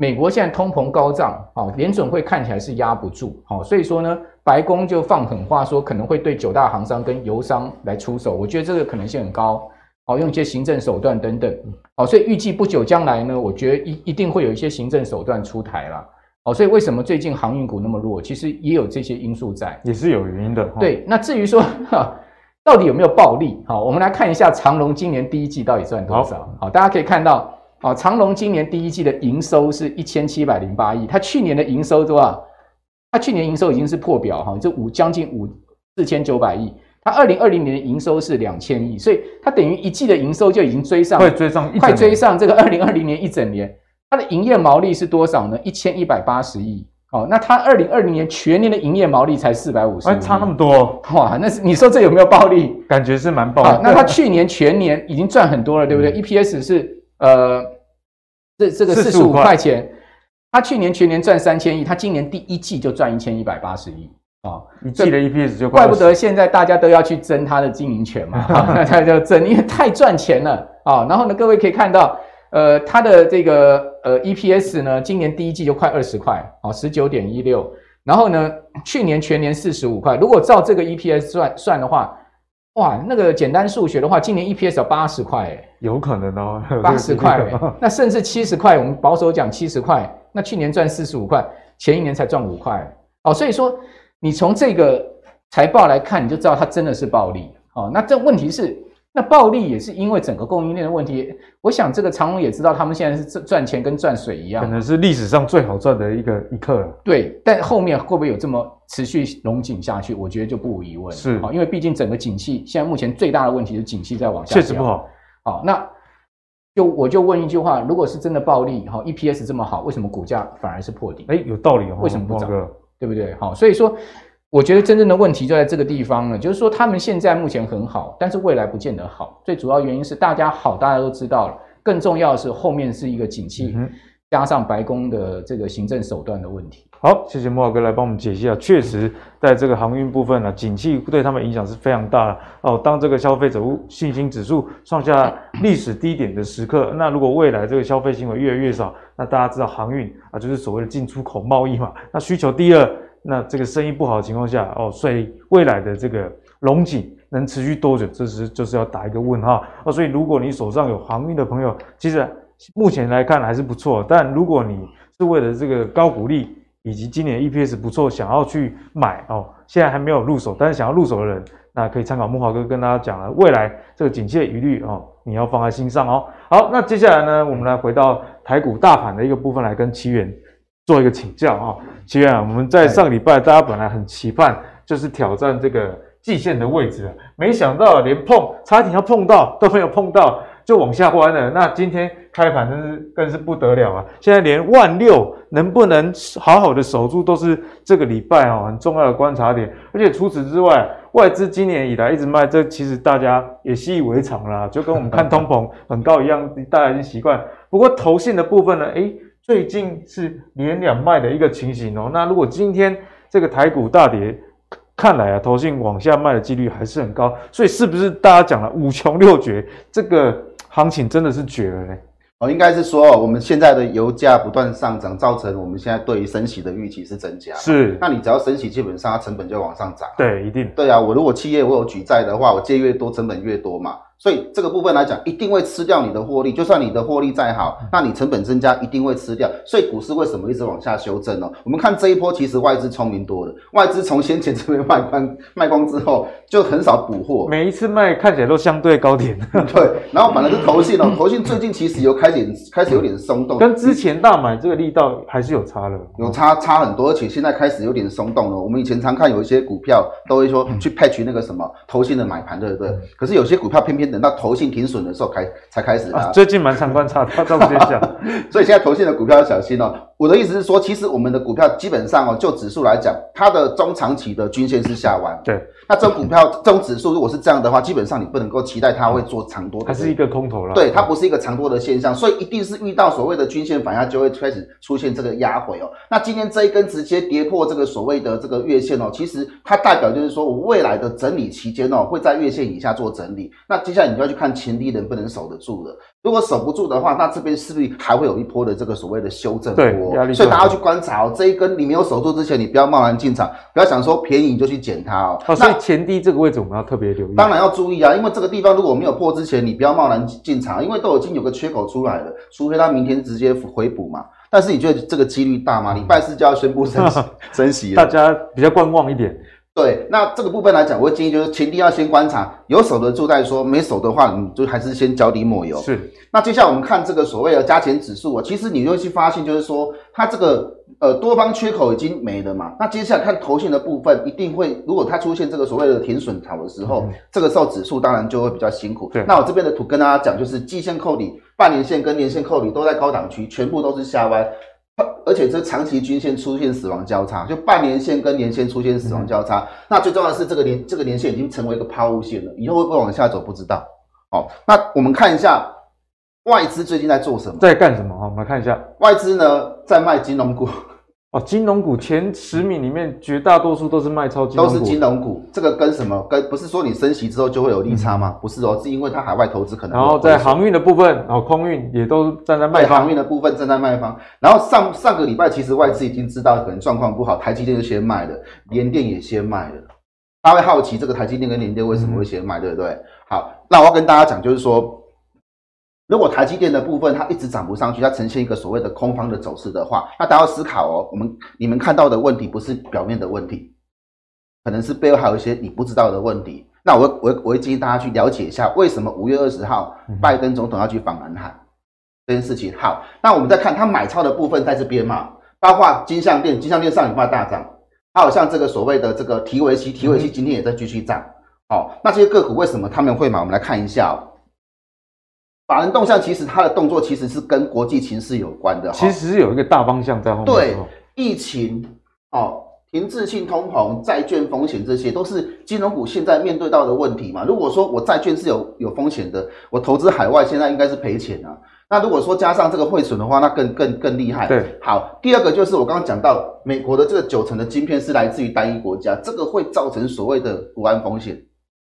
美国现在通膨高涨，啊，联准会看起来是压不住，好，所以说呢，白宫就放狠话说可能会对九大行商跟油商来出手，我觉得这个可能性很高，好，用一些行政手段等等，好，所以预计不久将来呢，我觉得一一定会有一些行政手段出台了。好，所以为什么最近航运股那么弱？其实也有这些因素在，也是有原因的。对，那至于说哈，到底有没有暴利？好，我们来看一下长隆今年第一季到底赚多少？好，好，大家可以看到，啊，长隆今年第一季的营收是一千七百零八亿，它去年的营收多少？它去年营收已经是破表哈，这五将近五四千九百亿。它二零二零年的营收是两千亿，所以它等于一季的营收就已经追上，快追上，快追上这个二零二零年一整年。它的营业毛利是多少呢？一千一百八十亿。哦，那它二零二零年全年的营业毛利才四百五十亿，差那么多哇！那是你说这有没有暴利？感觉是蛮暴利。那它去年全年已经赚很多了，对不对、嗯、？EPS 是呃，这这个四十五块钱，它去年全年赚三千亿，它今年第一季就赚一千一百八十亿。啊，一季的 EPS 就怪不得现在大家都要去争它的经营权嘛，大家就争，因为太赚钱了啊。然后呢，各位可以看到，呃，它的这个呃 EPS 呢，今年第一季就快二十块，哦，十九点一六。然后呢，去年全年四十五块。如果照这个 EPS 算算的话，哇，那个简单数学的话，今年 EPS 要八十块，哎，有可能哦，八十块，那甚至七十块。我们保守讲七十块，那去年赚四十五块，前一年才赚五块，哦，所以说。你从这个财报来看，你就知道它真的是暴利。哦，那这问题是，那暴利也是因为整个供应链的问题。我想这个长隆也知道，他们现在是赚钱跟赚水一样，可能是历史上最好赚的一个一刻。对，但后面会不会有这么持续龙井下去？我觉得就不无疑问。是，因为毕竟整个景气现在目前最大的问题是景气在往下，确实不好。好，那就我就问一句话：如果是真的暴利，哈，EPS 这么好，为什么股价反而是破底？哎，有道理哦。为什么不涨？对不对？好，所以说，我觉得真正的问题就在这个地方了，就是说他们现在目前很好，但是未来不见得好。最主要原因是大家好，大家都知道了，更重要的是后面是一个景气，加上白宫的这个行政手段的问题。好，谢谢慕驊哥来帮我们解析啊。确实，在这个航运部分呢，景气对他们影响是非常大的哦。当这个消费者信心指数创下历史低点的时刻，那如果未来这个消费行为越来越少，那大家知道航运啊，就是所谓的进出口贸易嘛，那需求低了。那这个生意不好的情况下，哦，所以未来的这个龙井能持续多久？这是就是要打一个问号哦。所以如果你手上有航运的朋友，其实目前来看还是不错。但如果你是为了这个高股利以及今年 EPS 不错，想要去买哦，现在还没有入手，但是想要入手的人，那可以参考木华哥跟大家讲了，未来这个景气的疑虑哦，你要放在心上哦。好，那接下来呢，我们来回到台股大盘的一个部分来跟奇源。做一个请教啊，奇源啊，我们在上个礼拜大家本来很期盼，就是挑战这个季线的位置，没想到连碰差点要碰到都没有碰到，就往下弯了。那今天开盘真是更是不得了啊！现在连万六能不能好好的守住，都是这个礼拜哦很重要的观察点。而且除此之外，外资今年以来一直卖，这其实大家也习以为常啦，就跟我们看通膨很高一样，大家已经习惯。不过投信的部分呢，诶最近是连两卖的一个情形哦。那如果今天这个台股大跌，看来啊，投信往下卖的几率还是很高。所以是不是大家讲了五穷六绝，这个行情真的是绝了呢？哦，应该是说我们现在的油价不断上涨，造成我们现在对于升息的预期是增加。是，那你只要升息，基本上它成本就往上涨。对，一定。对啊，我如果企业我有举债的话，我借越多，成本越多嘛。所以这个部分来讲，一定会吃掉你的获利。就算你的获利再好，那你成本增加一定会吃掉。所以股市为什么一直往下修正呢？我们看这一波，其实外资聪明多了。外资从先前这边卖光卖光之后，就很少补货。每一次卖看起来都相对高点。对，然后反而是投信哦，投信最近其实有开始开始有点松动，跟之前大买这个力道还是有差的，有差差很多，而且现在开始有点松动了。我们以前常看有一些股票都会说去 patch 那个什么投信的买盘，对不对？可是有些股票偏偏等到投信停。损的时候开才开始啊，最近蛮常观察的，这种现象，所以现在投信的股票要小心哦。我的意思是说，其实我们的股票基本上哦，就指数来讲，它的中长期的均线是下弯。对，那这种股票这种指数如果是这样的话，基本上你不能够期待它会做长多的，它是一个空头了。对，它不是一个长多的现象，所以一定是遇到所谓的均线反压，就会开始出现这个压回哦。那今天这一根直接跌破这个所谓的这个月线哦，其实它代表就是说我未来的整理期间哦，会在月线以下做整理。那接下来你就要去看前低能不能守得住了。如果守不住的话，那这边是不是还会有一波的这个所谓的修正波？对，压力。所以大家要去观察哦，这一根你没有守住之前，你不要贸然进场，不要想说便宜你就去捡它哦。哦，所以前低这个位置我们要特别留意。当然要注意啊，因为这个地方如果没有破之前，你不要贸然进场，因为都已经有个缺口出来了，除非它明天直接回补嘛。但是你觉得这个几率大吗？礼拜四就要宣布升息，升息了，大家比较观望一点。对，那这个部分来讲，我会建议就是前提要先观察，有守得住再说，没守的话，你就还是先脚底抹油。是。那接下来我们看这个所谓的加权指数啊，其实你会去发现，就是说它这个呃多方缺口已经没了嘛。那接下来看头线的部分，一定会如果它出现这个所谓的停损潮的时候，嗯、这个时候指数当然就会比较辛苦。对。那我这边的图跟大家讲，就是季线扣底、半年线跟年线扣底都在高档区，全部都是下弯。而且这长期均线出现死亡交叉，就半年线跟年线出现死亡交叉。嗯、那最重要的是，这个年这个年线已经成为一个抛物线了，以后会不会往下走不知道。好，那我们看一下外资最近在做什么，在干什么？我们来看一下外资呢，在卖金融股。哦，金融股前十名里面绝大多数都是卖超金融股，都是金融股。这个跟什么？跟不是说你升息之后就会有利差吗？嗯、不是哦，是因为它海外投资可能。然后在航运的部分，然后空运也都站在卖方。航运的部分站在卖方。然后上上个礼拜其实外资已经知道可能状况不好，台积电就先卖了，联电也先卖了。大家会好奇这个台积电跟联电为什么会先卖，嗯、对不对？好，那我要跟大家讲，就是说。如果台积电的部分它一直涨不上去，它呈现一个所谓的空方的走势的话，那大家要思考哦，我们你们看到的问题不是表面的问题，可能是背后还有一些你不知道的问题。那我我我会建议大家去了解一下，为什么五月二十号拜登总统要去访南海这件事情。好，那我们再看他买超的部分在这边嘛，包括金像电，金像电上礼拜大涨，还有像这个所谓的这个提维西，提维西今天也在继续涨。好，那这些个股为什么他们会买？我们来看一下哦。法人动向其实它的动作其实是跟国际情势有关的，其实是有一个大方向在后面。对，疫情哦，停滞性通膨、债券风险，这些都是金融股现在面对到的问题嘛。如果说我债券是有有风险的，我投资海外现在应该是赔钱啊。那如果说加上这个汇损的话，那更更更厉害。对，好，第二个就是我刚刚讲到，美国的这个九成的晶片是来自于单一国家，这个会造成所谓的国安风险。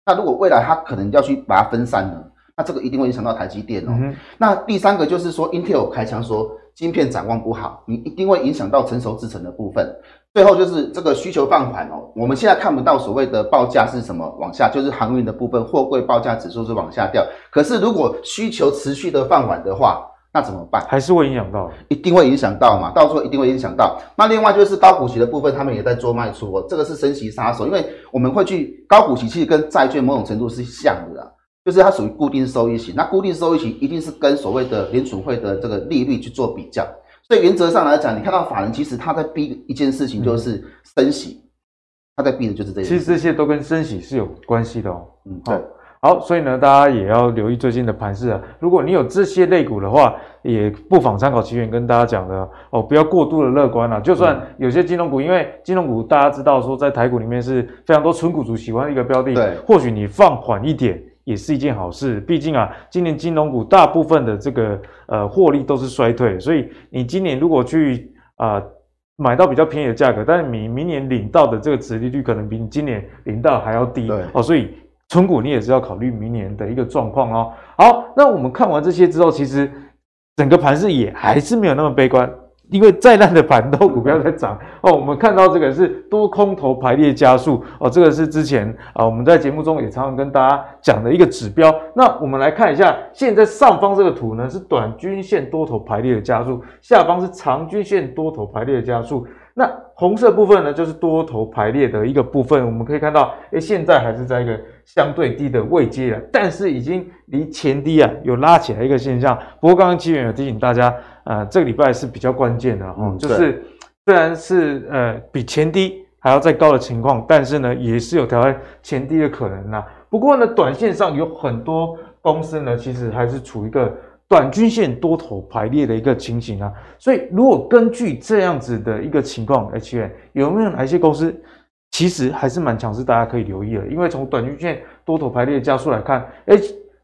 那如果未来它可能要去把它分散呢？那这个一定会影响到台积电哦。嗯、那第三个就是说，Intel 开枪说晶片展望不好，你一定会影响到成熟制程的部分。最后就是这个需求放缓哦，我们现在看不到所谓的报价是什么往下，就是航运的部分，货柜报价指数是往下掉。可是如果需求持续的放缓的话，那怎么办？还是会影响到，一定会影响到嘛，到时候一定会影响到。那另外就是高股息的部分，他们也在做卖出哦，这个是升息杀手，因为我们会去高股息，其实跟债券某种程度是像的啦。就是它属于固定收益型，那固定收益型一定是跟所谓的联储会的这个利率去做比较，所以原则上来讲，你看到法人其实他在逼一件事情，就是升息，他在逼的就是这些。其实这些都跟升息是有关系的哦。嗯，对。好，所以呢，大家也要留意最近的盘势啊。如果你有这些类股的话，也不妨参考期权跟大家讲的哦，不要过度的乐观啊。就算有些金融股，因为金融股大家知道说在台股里面是非常多纯股族喜欢的一个标的，对，或许你放缓一点。也是一件好事，毕竟啊，今年金融股大部分的这个呃获利都是衰退，所以你今年如果去啊、呃、买到比较便宜的价格，但是你明年领到的这个殖利率可能比你今年领到还要低，对哦，所以存股你也是要考虑明年的一个状况哦。好，那我们看完这些之后，其实整个盘势也还是没有那么悲观。因为再烂的盘都股票在涨 哦，我们看到这个是多空头排列加速哦，这个是之前啊我们在节目中也常常跟大家讲的一个指标。那我们来看一下，现在上方这个图呢是短均线多头排列的加速，下方是长均线多头排列的加速。那红色部分呢就是多头排列的一个部分，我们可以看到，诶，现在还是在一个相对低的位阶了，但是已经离前低啊有拉起来一个现象。不过刚刚期权有提醒大家。呃，这个礼拜是比较关键的哈，嗯、就是虽然是呃比前低还要再高的情况，但是呢也是有挑战前低的可能呐。不过呢，短线上有很多公司呢，其实还是处于一个短均线多头排列的一个情形啊。所以如果根据这样子的一个情况，哎，奇源有没有哪一些公司其实还是蛮强势，大家可以留意的？因为从短均线多头排列加速来看，哎，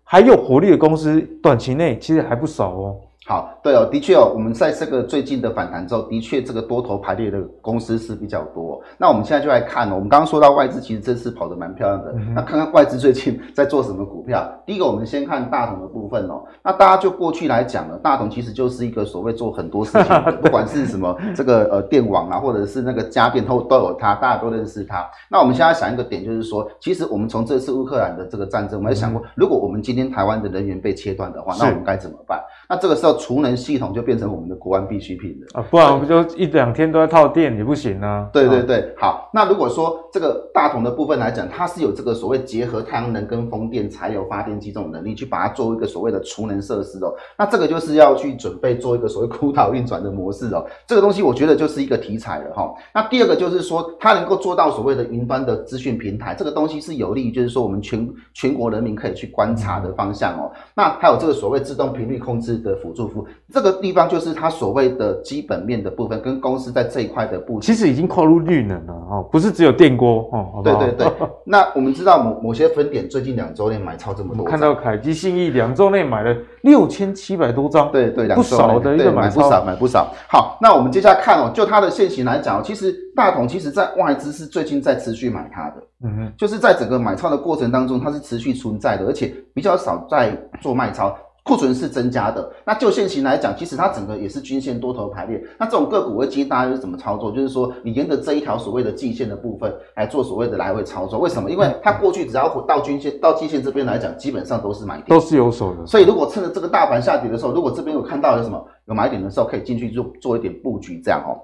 还有活力的公司，短期内其实还不少哦。好，对哦，的确哦，我们在这个最近的反弹之后，的确这个多头排列的公司是比较多。那我们现在就来看哦，我们刚刚说到外资其实这次跑得蛮漂亮的，嗯、那看看外资最近在做什么股票。第一个，我们先看大同的部分哦。那大家就过去来讲呢，大同其实就是一个所谓做很多事情的，不管是什么这个呃电网啊，或者是那个家电都都有它，大家都认识它。那我们现在想一个点，就是说，其实我们从这次乌克兰的这个战争，我们也想过，如果我们今天台湾的人员被切断的话，那我们该怎么办？那这个时候，储能系统就变成我们的国安必需品了啊！不然我们就一两天都要套电也不行啊。对对对，好。那如果说这个大同的部分来讲，它是有这个所谓结合太阳能跟风电、柴油发电机这种能力，去把它作为一个所谓的储能设施哦。那这个就是要去准备做一个所谓孤岛运转的模式哦。这个东西我觉得就是一个题材了哈。那第二个就是说，它能够做到所谓的云端的资讯平台，这个东西是有利于就是说我们全全国人民可以去观察的方向哦。那还有这个所谓自动频率控制的辅助服务，这个地方就是它所谓的基本面的部分，跟公司在这一块的部分，其实已经跨入绿能了哦，不是只有电锅哦。对对对，那我们知道某某些分点最近两周内买超这么多，看到凯基信义两周内买了六千七百多张，对对，不少的一个买，买不少买不少。好，那我们接下来看哦，就它的线型来讲，其实大同其实在外资是最近在持续买它的，嗯哼，就是在整个买超的过程当中，它是持续存在的，而且比较少在做卖超。库存是增加的，那就现行来讲，其实它整个也是均线多头排列。那这种个股，我会建议大家是怎么操作？就是说，你沿着这一条所谓的季线的部分来做所谓的来回操作。为什么？因为它过去只要到均线、到季线这边来讲，基本上都是买点，都是有手的。所以，如果趁着这个大盘下跌的时候，如果这边有看到有什么有买点的时候，可以进去做做一点布局，这样哦。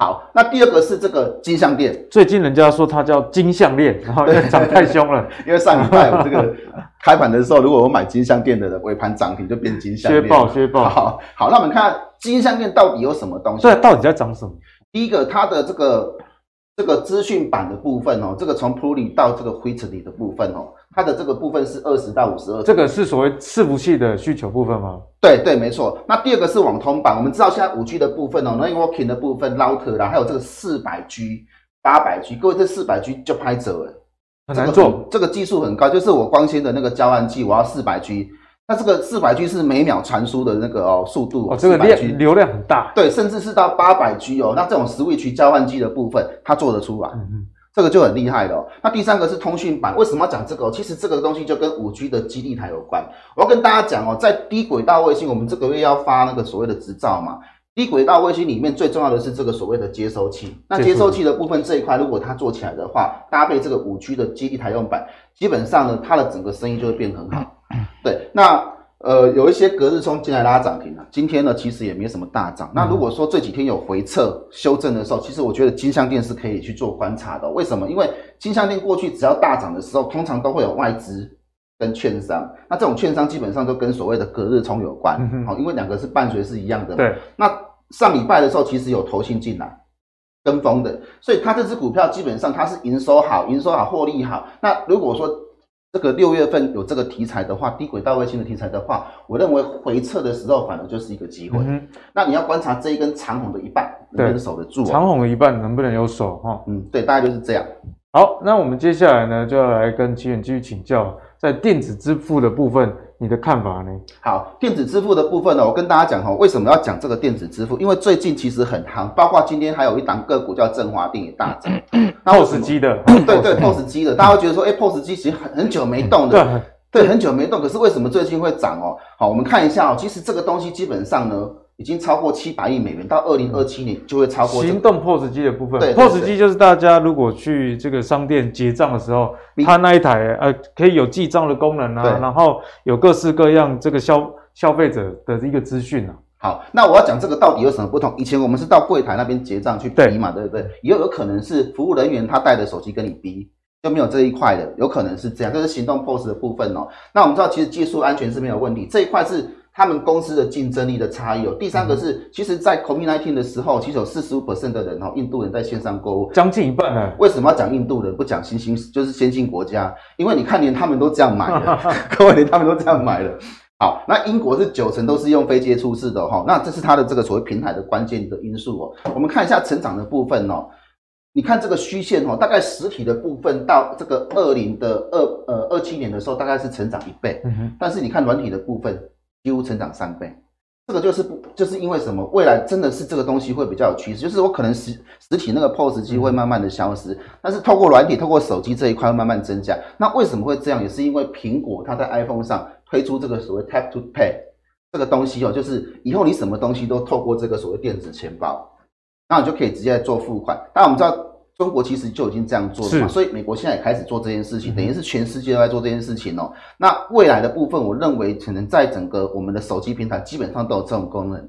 好，那第二个是这个金项链，最近人家说它叫金项链，然后因为涨太凶了，因为上礼拜我这个开盘的时候，如果我买金项链的尾盘涨停就变金项链，削爆削爆。好，好，那我们看金项链到底有什么东西？对，到底在涨什么？第一个，它的这个。这个资讯版的部分哦，这个从 Purley 到这个 Whitley 的部分哦，它的这个部分是二十到五十二。这个是所谓伺服器的需求部分吗？对对，没错。那第二个是网通版，我们知道现在五 G 的部分哦，Networking 的部分，Router 啦，还有这个四百 G、八百 G，各位这四百 G 就拍折了，很难做。这个技术很高，就是我光纤的那个交换器，我要四百 G。那这个四百 G 是每秒传输的那个哦速度哦，这个量流量很大，对，甚至是到八百 G 哦。那这种 Switch 交换机的部分，它做得出来，嗯嗯，这个就很厉害了哦。那第三个是通讯板，为什么要讲这个？其实这个东西就跟五 G 的基地台有关。我要跟大家讲哦，在低轨道卫星，我们这个月要发那个所谓的执照嘛。低轨道卫星里面最重要的是这个所谓的接收器。那接收器的部分这一块，如果它做起来的话，搭配这个五 G 的基地台用板，基本上呢，它的整个生意就会变很好。对，那。呃，有一些隔日冲进来拉涨停了，今天呢其实也没什么大涨。那如果说这几天有回撤修正的时候，其实我觉得金项店是可以去做观察的。为什么？因为金项店过去只要大涨的时候，通常都会有外资跟券商。那这种券商基本上都跟所谓的隔日冲有关，好、因为两个是伴随是一样的嘛。对。那上礼拜的时候，其实有投信进来跟风的，所以它这支股票基本上它是营收好，营收好，获利好。那如果说这个六月份有这个题材的话，低轨道卫星的题材的话，我认为回撤的时候反而就是一个机会。嗯、那你要观察这一根长红的一半能不能守得住、哦？长红的一半能不能有守？哈，嗯，对，大概就是这样。好，那我们接下来呢，就要来跟奇远继续请教，在电子支付的部分。你的看法呢？好，电子支付的部分呢，我跟大家讲哈，为什么要讲这个电子支付？因为最近其实很夯，包括今天还有一档个股叫振华电也大涨。POS 机的，对对，POS 机的，大家会觉得说，哎，POS 机其实很很久没动的，对，很久没动，可是为什么最近会涨哦？好，我们看一下哦，其实这个东西基本上呢。已经超过七百亿美元，到二零二七年就会超过、这个、行动 POS 机的部分。对，POS 机就是大家如果去这个商店结账的时候，比它那一台呃可以有记账的功能啊，然后有各式各样这个消消费者的一个资讯啊。好，那我要讲这个到底有什么不同？以前我们是到柜台那边结账去比嘛，对，对不对？也有可能是服务人员他带着手机跟你比，就没有这一块的，有可能是这样。这是行动 POS 的部分哦。那我们知道其实技术安全是没有问题，这一块是。他们公司的竞争力的差异哦。第三个是，嗯、其实，在 COVID-19 的时候，其实有四十五 percent 的人哦，印度人在线上购物，将近一半呢。为什么要讲印度人，不讲新兴，就是先进国家？因为你看，连他们都这样买了，各位连他们都这样买了。好，那英国是九成都是用非接触式的哈，那这是它的这个所谓平台的关键的因素哦。我们看一下成长的部分哦，你看这个虚线哦，大概实体的部分到这个二零的二呃二七年的时候，大概是成长一倍，嗯哼，但是你看软体的部分。几乎成长三倍，这个就是不就是因为什么？未来真的是这个东西会比较有趋势，就是我可能实实体那个 POS 机会慢慢的消失，但是透过软体、透过手机这一块会慢慢增加。那为什么会这样？也是因为苹果它在 iPhone 上推出这个所谓 Tap to Pay 这个东西哦，就是以后你什么东西都透过这个所谓电子钱包，那你就可以直接做付款。当然我们知道。中国其实就已经这样做了嘛，所以美国现在也开始做这件事情，等于是全世界都在做这件事情哦。那未来的部分，我认为可能在整个我们的手机平台基本上都有这种功能，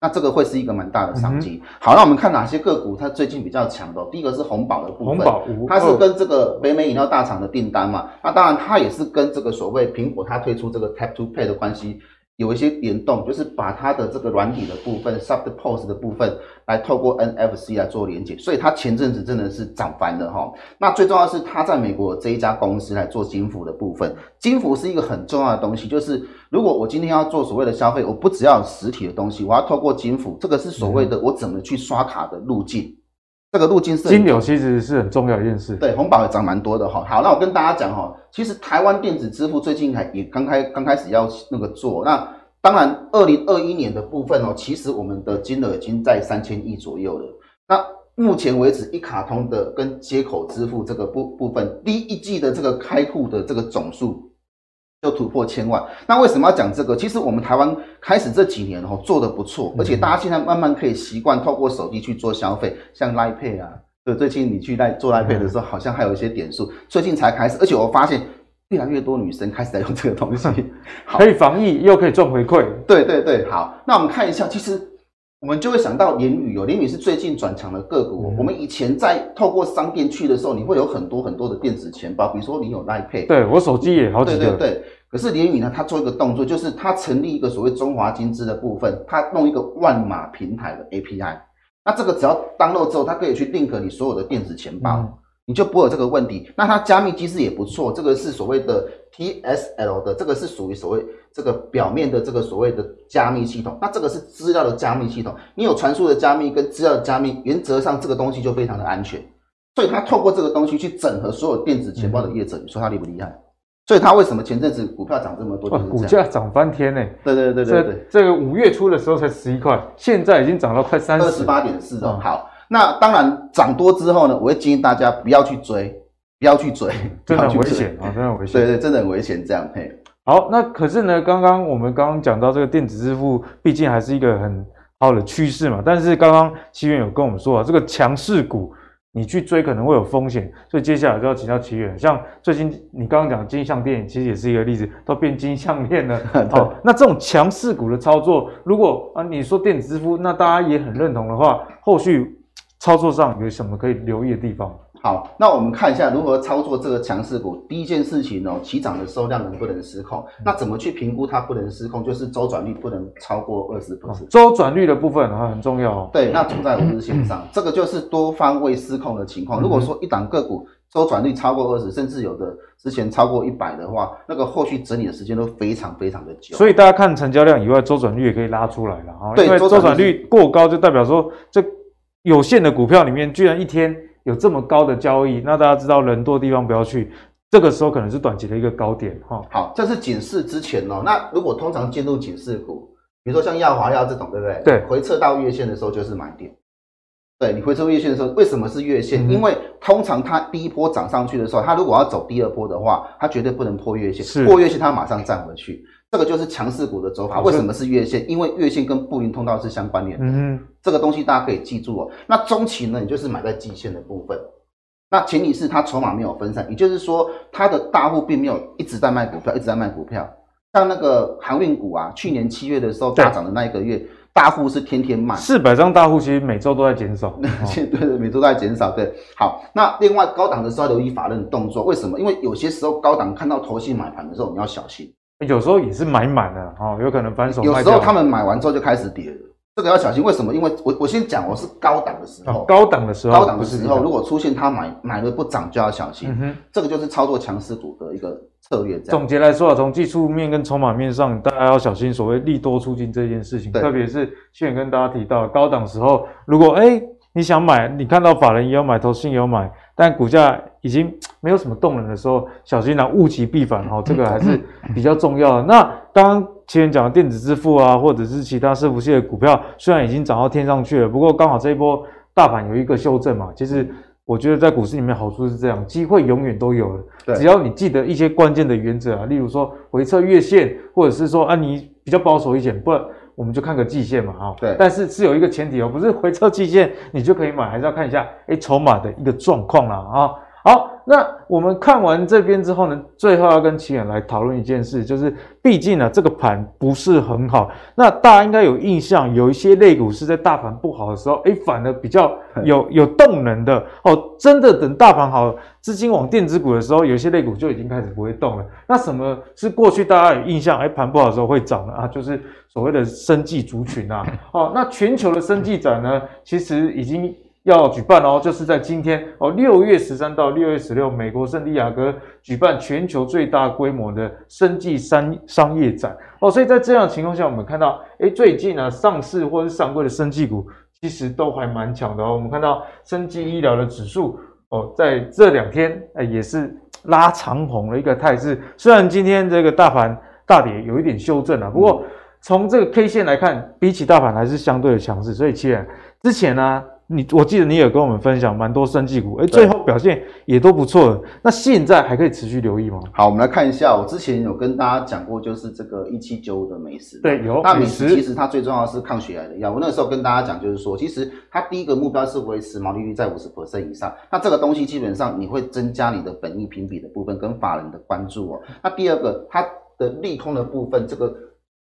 那这个会是一个蛮大的商机。好，那我们看哪些个股它最近比较强的？第一个是红宝的部分，它是跟这个北美饮料大厂的订单嘛，那当然它也是跟这个所谓苹果它推出这个 Tap to Pay 的关系。有一些联动，就是把它的这个软体的部分，Sub POS 的部分，来透过 NFC 来做连接，所以它前阵子真的是涨翻了哈。那最重要的是，它在美国这一家公司来做金服的部分，金服是一个很重要的东西，就是如果我今天要做所谓的消费，我不只要有实体的东西，我要透过金服，这个是所谓的我怎么去刷卡的路径。这个路径是金流，其实是很重要的一件事。对，红宝也涨蛮多的哈。好，那我跟大家讲哈，其实台湾电子支付最近还也刚开刚开始要那个做。那当然，二零二一年的部分哦，其实我们的金额已经在三千亿左右了。那目前为止，一卡通的跟接口支付这个部部分，第一季的这个开户的这个总数就突破千万。那为什么要讲这个？其实我们台湾开始这几年哦做的不错，而且大家现在慢慢可以习惯透过手机去做消费，像 Line Pay 啊。对，最近你去来做 Line Pay 的时候，好像还有一些点数，最近才开始。而且我发现越来越多女生开始在用这个东西，可以防疫又可以赚回馈。对对对，好，那我们看一下，其实我们就会想到联宇哦，联宇是最近转强的个股。我们以前在透过商店去的时候，你会有很多很多的电子钱包，比如说你有 Line Pay，对我手机也好几个。对对对。可是联宇呢，它做一个动作，就是它成立一个所谓中华金资的部分，它弄一个万马平台的 API。那这个只要 download 之后，它可以去 link 你所有的电子钱包，嗯、你就不会有这个问题。那它加密机制也不错，这个是所谓的 TSL 的，这个是属于所谓这个表面的这个所谓的加密系统。那这个是资料的加密系统，你有传输的加密跟资料的加密，原则上这个东西就非常的安全。所以它透过这个东西去整合所有电子钱包的业者，嗯、你说它厉不厉害？所以它为什么前阵子股票涨这么多？哇，股价涨翻天呢！对对对对对，这个五月初的时候才十一块，现在已经涨到快三十，八点四哦。好，那当然涨多之后呢，我会建议大家不要去追，不要去追，真的很危险啊，真的很危险。对对，真的很危险。这样嘿，好，那可是呢，刚刚我们刚刚讲到这个电子支付，毕竟还是一个很好的趋势嘛。但是刚刚奇源有跟我们说啊，这个强势股。你去追可能会有风险，所以接下来就要请教奇源。像最近你刚刚讲的金项链，其实也是一个例子，都变金项链了。好、哦，那这种强势股的操作，如果啊你说电子支付，那大家也很认同的话，后续操作上有什么可以留意的地方？好，那我们看一下如何操作这个强势股。第一件事情哦，起涨的时候量能不能失控。那怎么去评估它不能失控？就是周转率不能超过二十%。周转率的部分啊很重要哦。对，那走在五日线上，这个就是多方位失控的情况。如果说一档个股周转率超过二十，甚至有的之前超过一百的话，那个后续整理的时间都非常非常的久。所以大家看成交量以外，周转率也可以拉出来了啊。对，因为周转率过高就代表说这有限的股票里面居然一天。有这么高的交易，那大家知道人多的地方不要去，这个时候可能是短期的一个高点哈。好，这是警示之前哦。那如果通常进入警示股，比如说像耀华药这种，对不对？对。回撤到月线的时候就是买点。对，你回撤月线的时候，为什么是月线？嗯、因为通常它第一波涨上去的时候，它如果要走第二波的话，它绝对不能破月线。是。破月线它马上站回去。这个就是强势股的走法，为什么是月线？因为月线跟布林通道是相关联的。嗯，这个东西大家可以记住哦。那中期呢，你就是买在季线的部分。那前提是它筹码没有分散，也就是说，它的大户并没有一直在卖股票，一直在卖股票。像那个航运股啊，去年七月的时候大涨的那一个月，大户是天天卖。四百张大户其实每周都在减少。对对，每周都在减少。对，好。那另外高档的时候留意法人的动作，为什么？因为有些时候高档看到投信买盘的时候，你要小心。有时候也是买满了哦，有可能反手。有时候他们买完之后就开始跌了，这个要小心。为什么？因为我我先讲，我是高档的时候，高档的时候，高档的时候，如果出现他买买了不涨，就要小心。嗯哼，这个就是操作强势股的一个策略。总结来说啊，从技术面跟筹码面上，大家要小心所谓利多出尽这件事情。特别是去年跟大家提到高档时候，如果哎你想买，你看到法人也有买，投信也有买。但股价已经 没有什么动能的时候，小心啊，物极必反哈，这个还是比较重要的。那刚刚前面讲的电子支付啊，或者是其他伺服器的股票，虽然已经涨到天上去了，不过刚好这一波大盘有一个修正嘛，其实我觉得在股市里面好处是这样，机会永远都有的。只要你记得一些关键的原则啊，例如说回撤月线，或者是说啊你比较保守一点，不然。我们就看个季线嘛，哈，对，但是是有一个前提哦，不是回撤季线你就可以买，还是要看一下哎筹码的一个状况啦，啊，好。那我们看完这边之后呢，最后要跟奇远来讨论一件事，就是毕竟呢这个盘不是很好。那大家应该有印象，有一些类股是在大盘不好的时候，哎，反而比较 有有动能的哦。真的等大盘好，资金往电子股的时候，有些类股就已经开始不会动了。那什么是过去大家有印象？哎，盘不好的时候会涨的啊，就是所谓的生技族群啊。哦，那全球的生技展呢，其实已经。要举办哦，就是在今天哦，六月十三到六月十六，美国圣地亚哥举办全球最大规模的生技商商业展哦，所以在这样的情况下，我们看到，诶，最近呢上市或是上柜的生技股其实都还蛮强的哦。我们看到生技医疗的指数哦，在这两天诶也是拉长红的一个态势。虽然今天这个大盘大跌有一点修正啊，不过从这个 K 线来看，比起大盘还是相对的强势。所以，其实之前呢。你我记得你也跟我们分享蛮多生技股，哎，最后表现也都不错。那现在还可以持续留意吗？好，我们来看一下，我之前有跟大家讲过，就是这个一七九五的美食。对，有。那美食其实它最重要的是抗血癌的药。我那个时候跟大家讲，就是说，其实它第一个目标是维持毛利率在五十 percent 以上。那这个东西基本上你会增加你的本益评比的部分跟法人的关注哦。那第二个，它的利空的部分，这个。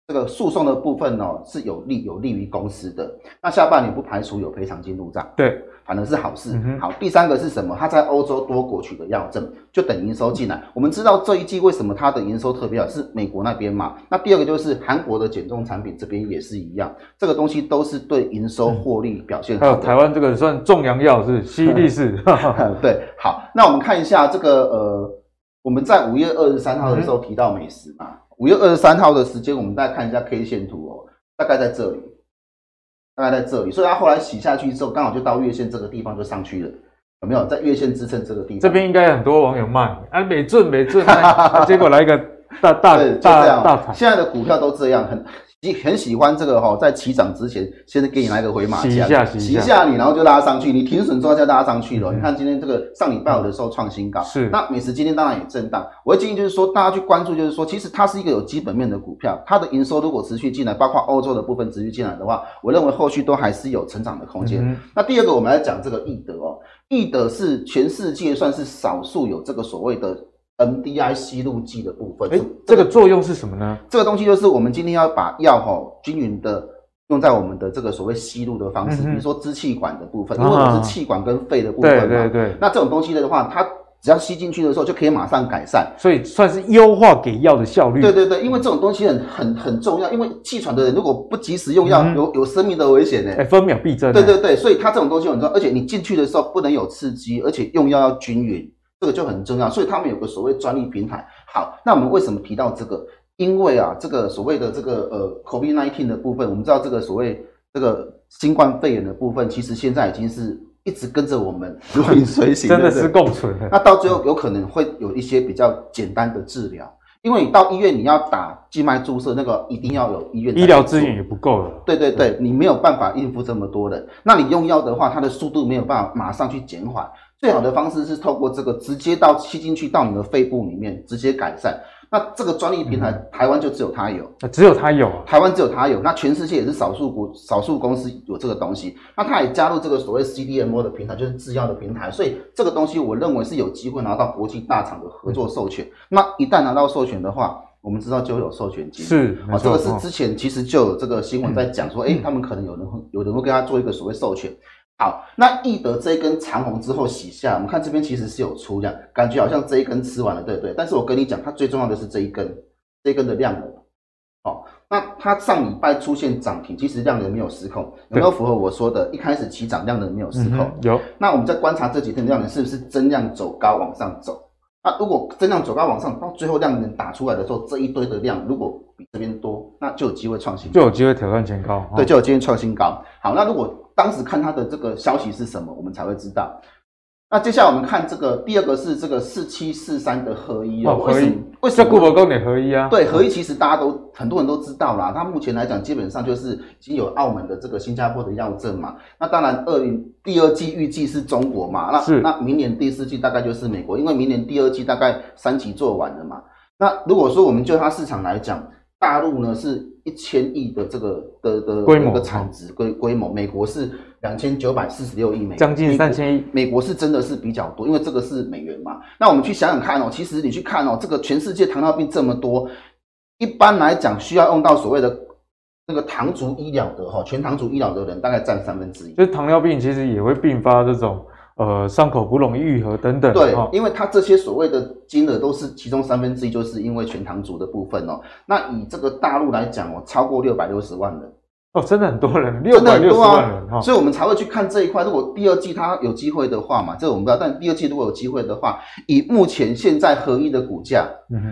这个诉讼的部分哦，是有利有利于公司的。那下半年不排除有赔偿金入账，对，反而是好事。嗯、好，第三个是什么？它在欧洲多国取得药证，就等营收进来。我们知道这一季为什么它的营收特别好，是美国那边嘛？那第二个就是韩国的减重产品这边也是一样，这个东西都是对营收获利表现好。还有台湾这个算重阳药是西力士，对。好，那我们看一下这个呃，我们在五月二十三号的时候提到美食嘛。嗯五月二十三号的时间，我们再看一下 K 线图哦，大概在这里，大概在这里，所以它后来洗下去之后，刚好就到月线这个地方就上去了，有没有？在月线支撑这个地方，这边应该很多网友骂你，啊，没准没准，结果来一个 大大大大盘，现在的股票都这样很。很喜欢这个哈，在起涨之前，先给你来个回马枪，洗一下，洗一下你，然后就拉上去，你停损之后再拉上去了。嗯、你看今天这个上礼拜五的时候创新高，是那美食今天当然也震荡。我的建议就是说，大家去关注，就是说，其实它是一个有基本面的股票，它的营收如果持续进来，包括欧洲的部分持续进来的话，我认为后续都还是有成长的空间。嗯、那第二个，我们来讲这个易德哦，易德是全世界算是少数有这个所谓的。MDI 吸入剂的部分，哎，这个作用是什么呢？这个东西就是我们今天要把药哈均匀的用在我们的这个所谓吸入的方式，比如说支气管的部分，因为我是气管跟肺的部分嘛。对对对。那这种东西的话，它只要吸进去的时候就可以马上改善，所以算是优化给药的效率。对对对，因为这种东西很很很重要，因为气喘的人如果不及时用药，有有生命的危险呢。哎，分秒必争。对对对，所以它这种东西很重要，而且你进去的时候不能有刺激，而且用药要均匀。这个就很重要，所以他们有个所谓专利平台。好，那我们为什么提到这个？因为啊，这个所谓的这个呃，COVID-19 的部分，我们知道这个所谓这个新冠肺炎的部分，其实现在已经是一直跟着我们 如影随形，真的是共存。那到最后有可能会有一些比较简单的治疗，因为你到医院你要打静脉注射，那个一定要有医院医疗资源也不够了。对对对，你没有办法应付这么多人。那你用药的话，它的速度没有办法马上去减缓。最好的方式是透过这个直接到吸进去到你的肺部里面直接改善。那这个专利平台，嗯、台湾就只有它有，只有它有，台湾只有它有。那全世界也是少数国少数公司有这个东西。那它也加入这个所谓 CDMO 的平台，就是制药的平台。所以这个东西我认为是有机会拿到国际大厂的合作授权。嗯、那一旦拿到授权的话，我们知道就会有授权金。是，啊，这个是之前其实就有这个新闻在讲说，哎、嗯欸，他们可能有人会有人会跟他做一个所谓授权。好，那易德这一根长红之后洗下，我们看这边其实是有出量，感觉好像这一根吃完了，对不对？但是我跟你讲，它最重要的是这一根，这一根的量能。好，那它上礼拜出现涨停，其实量能没有失控，有没有符合我说的？一开始起涨量能没有失控，嗯、有。那我们在观察这几天的量能是不是增量走高往上走？那如果增量走高往上，到最后量能打出来的时候，这一堆的量如果比这边多，那就有机会创新，就有机会挑战前高，对，就有机会创新高。好，那如果当时看他的这个消息是什么，我们才会知道。那接下来我们看这个第二个是这个四七四三的合一哦，合一为什么？顾博跟你合一啊？对，合一其实大家都很多人都知道啦。它目前来讲，基本上就是已经有澳门的这个新加坡的药证嘛。那当然，二零第二季预计是中国嘛。那是那明年第四季大概就是美国，因为明年第二季大概三期做完了嘛。那如果说我们就它市场来讲，大陆呢是一千亿的这个的的规模的产值规规模，美国是。两千九百四十六亿美元，将近三千亿。美国是真的是比较多，因为这个是美元嘛。那我们去想想看哦，其实你去看哦，这个全世界糖尿病这么多，一般来讲需要用到所谓的那个糖足医疗的哈，全糖足医疗的人大概占三分之一。就是糖尿病其实也会并发这种呃伤口不容易愈合等等。对，因为它这些所谓的金额都是其中三分之一，就是因为全糖族的部分哦。那以这个大陆来讲哦，超过六百六十万人。哦，真的很多人，六百六十万人哈，所以我们才会去看这一块。如果第二季它有机会的话嘛，这个我们不知道。但第二季如果有机会的话，以目前现在合一的股价，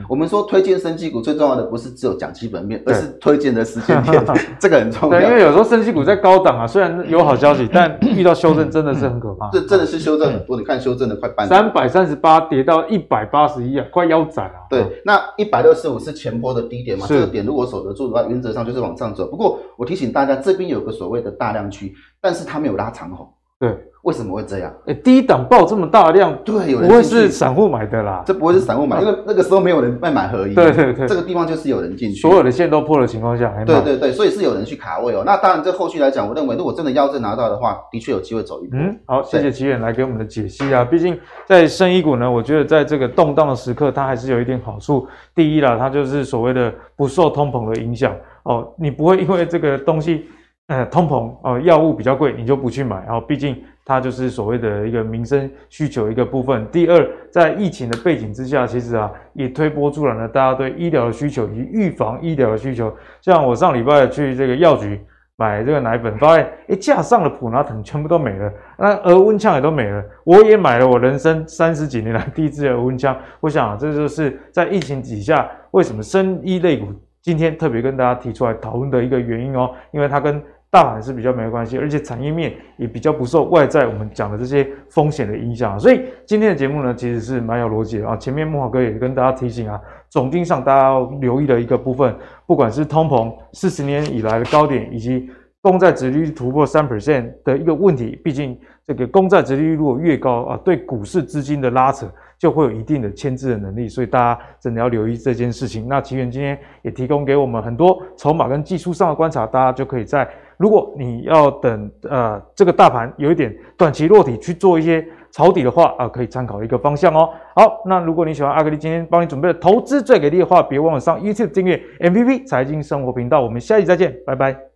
我们说推荐生技股最重要的不是只有讲基本面，而是推荐的时间点，这个很重要。对，因为有时候生技股在高档啊，虽然有好消息，但 遇到修正真的是很可怕。这真的是修正很多，你看修正的快半三百三十八跌到一百八十一啊，快腰斩了。对，那一百六十五是前波的低点嘛？这个点如果守得住的话，原则上就是往上走。不过我提醒大家，这边有个。所谓的大量区，但是它没有拉长红，对，为什么会这样？哎，低档爆这么大量，对，有人不会是散户买的啦？这不会是散户买，因为那个时候没有人卖买合一，对对对，这个地方就是有人进去，所有的线都破的情况下，对对对，所以是有人去卡位哦。那当然，这后续来讲，我认为如果真的腰证拿到的话，的确有机会走一波。嗯，好，谢谢奇远来给我们的解析啊。毕竟在生医股呢，我觉得在这个动荡的时刻，它还是有一点好处。第一啦，它就是所谓的不受通膨的影响哦，你不会因为这个东西。呃，通膨哦，药物比较贵，你就不去买。然后，毕竟它就是所谓的一个民生需求一个部分。第二，在疫情的背景之下，其实啊，也推波助澜了大家对医疗的需求以及预防医疗的需求。像我上礼拜去这个药局买这个奶粉，发现一架上的普拿疼全部都没了，那额温枪也都没了。我也买了我人生三十几年来第一支额温枪。我想啊，这就是在疫情底下，为什么生医类股今天特别跟大家提出来讨论的一个原因哦，因为它跟大盘是比较没关系，而且产业面也比较不受外在我们讲的这些风险的影响，所以今天的节目呢，其实是蛮有逻辑的啊。前面木华哥也跟大家提醒啊，总经上大家要留意的一个部分，不管是通膨四十年以来的高点，以及公债殖利率突破三 percent 的一个问题，毕竟这个公债殖利率如果越高啊，对股市资金的拉扯。就会有一定的牵制的能力，所以大家真的要留意这件事情。那奇源今天也提供给我们很多筹码跟技术上的观察，大家就可以在如果你要等呃这个大盘有一点短期落底去做一些抄底的话啊、可以参考一个方向哦。好，那如果你喜欢阿格力今天帮你准备的投资最给力的话，别忘了上 YouTube 订阅 MVP 财经生活频道。我们下期再见，拜拜。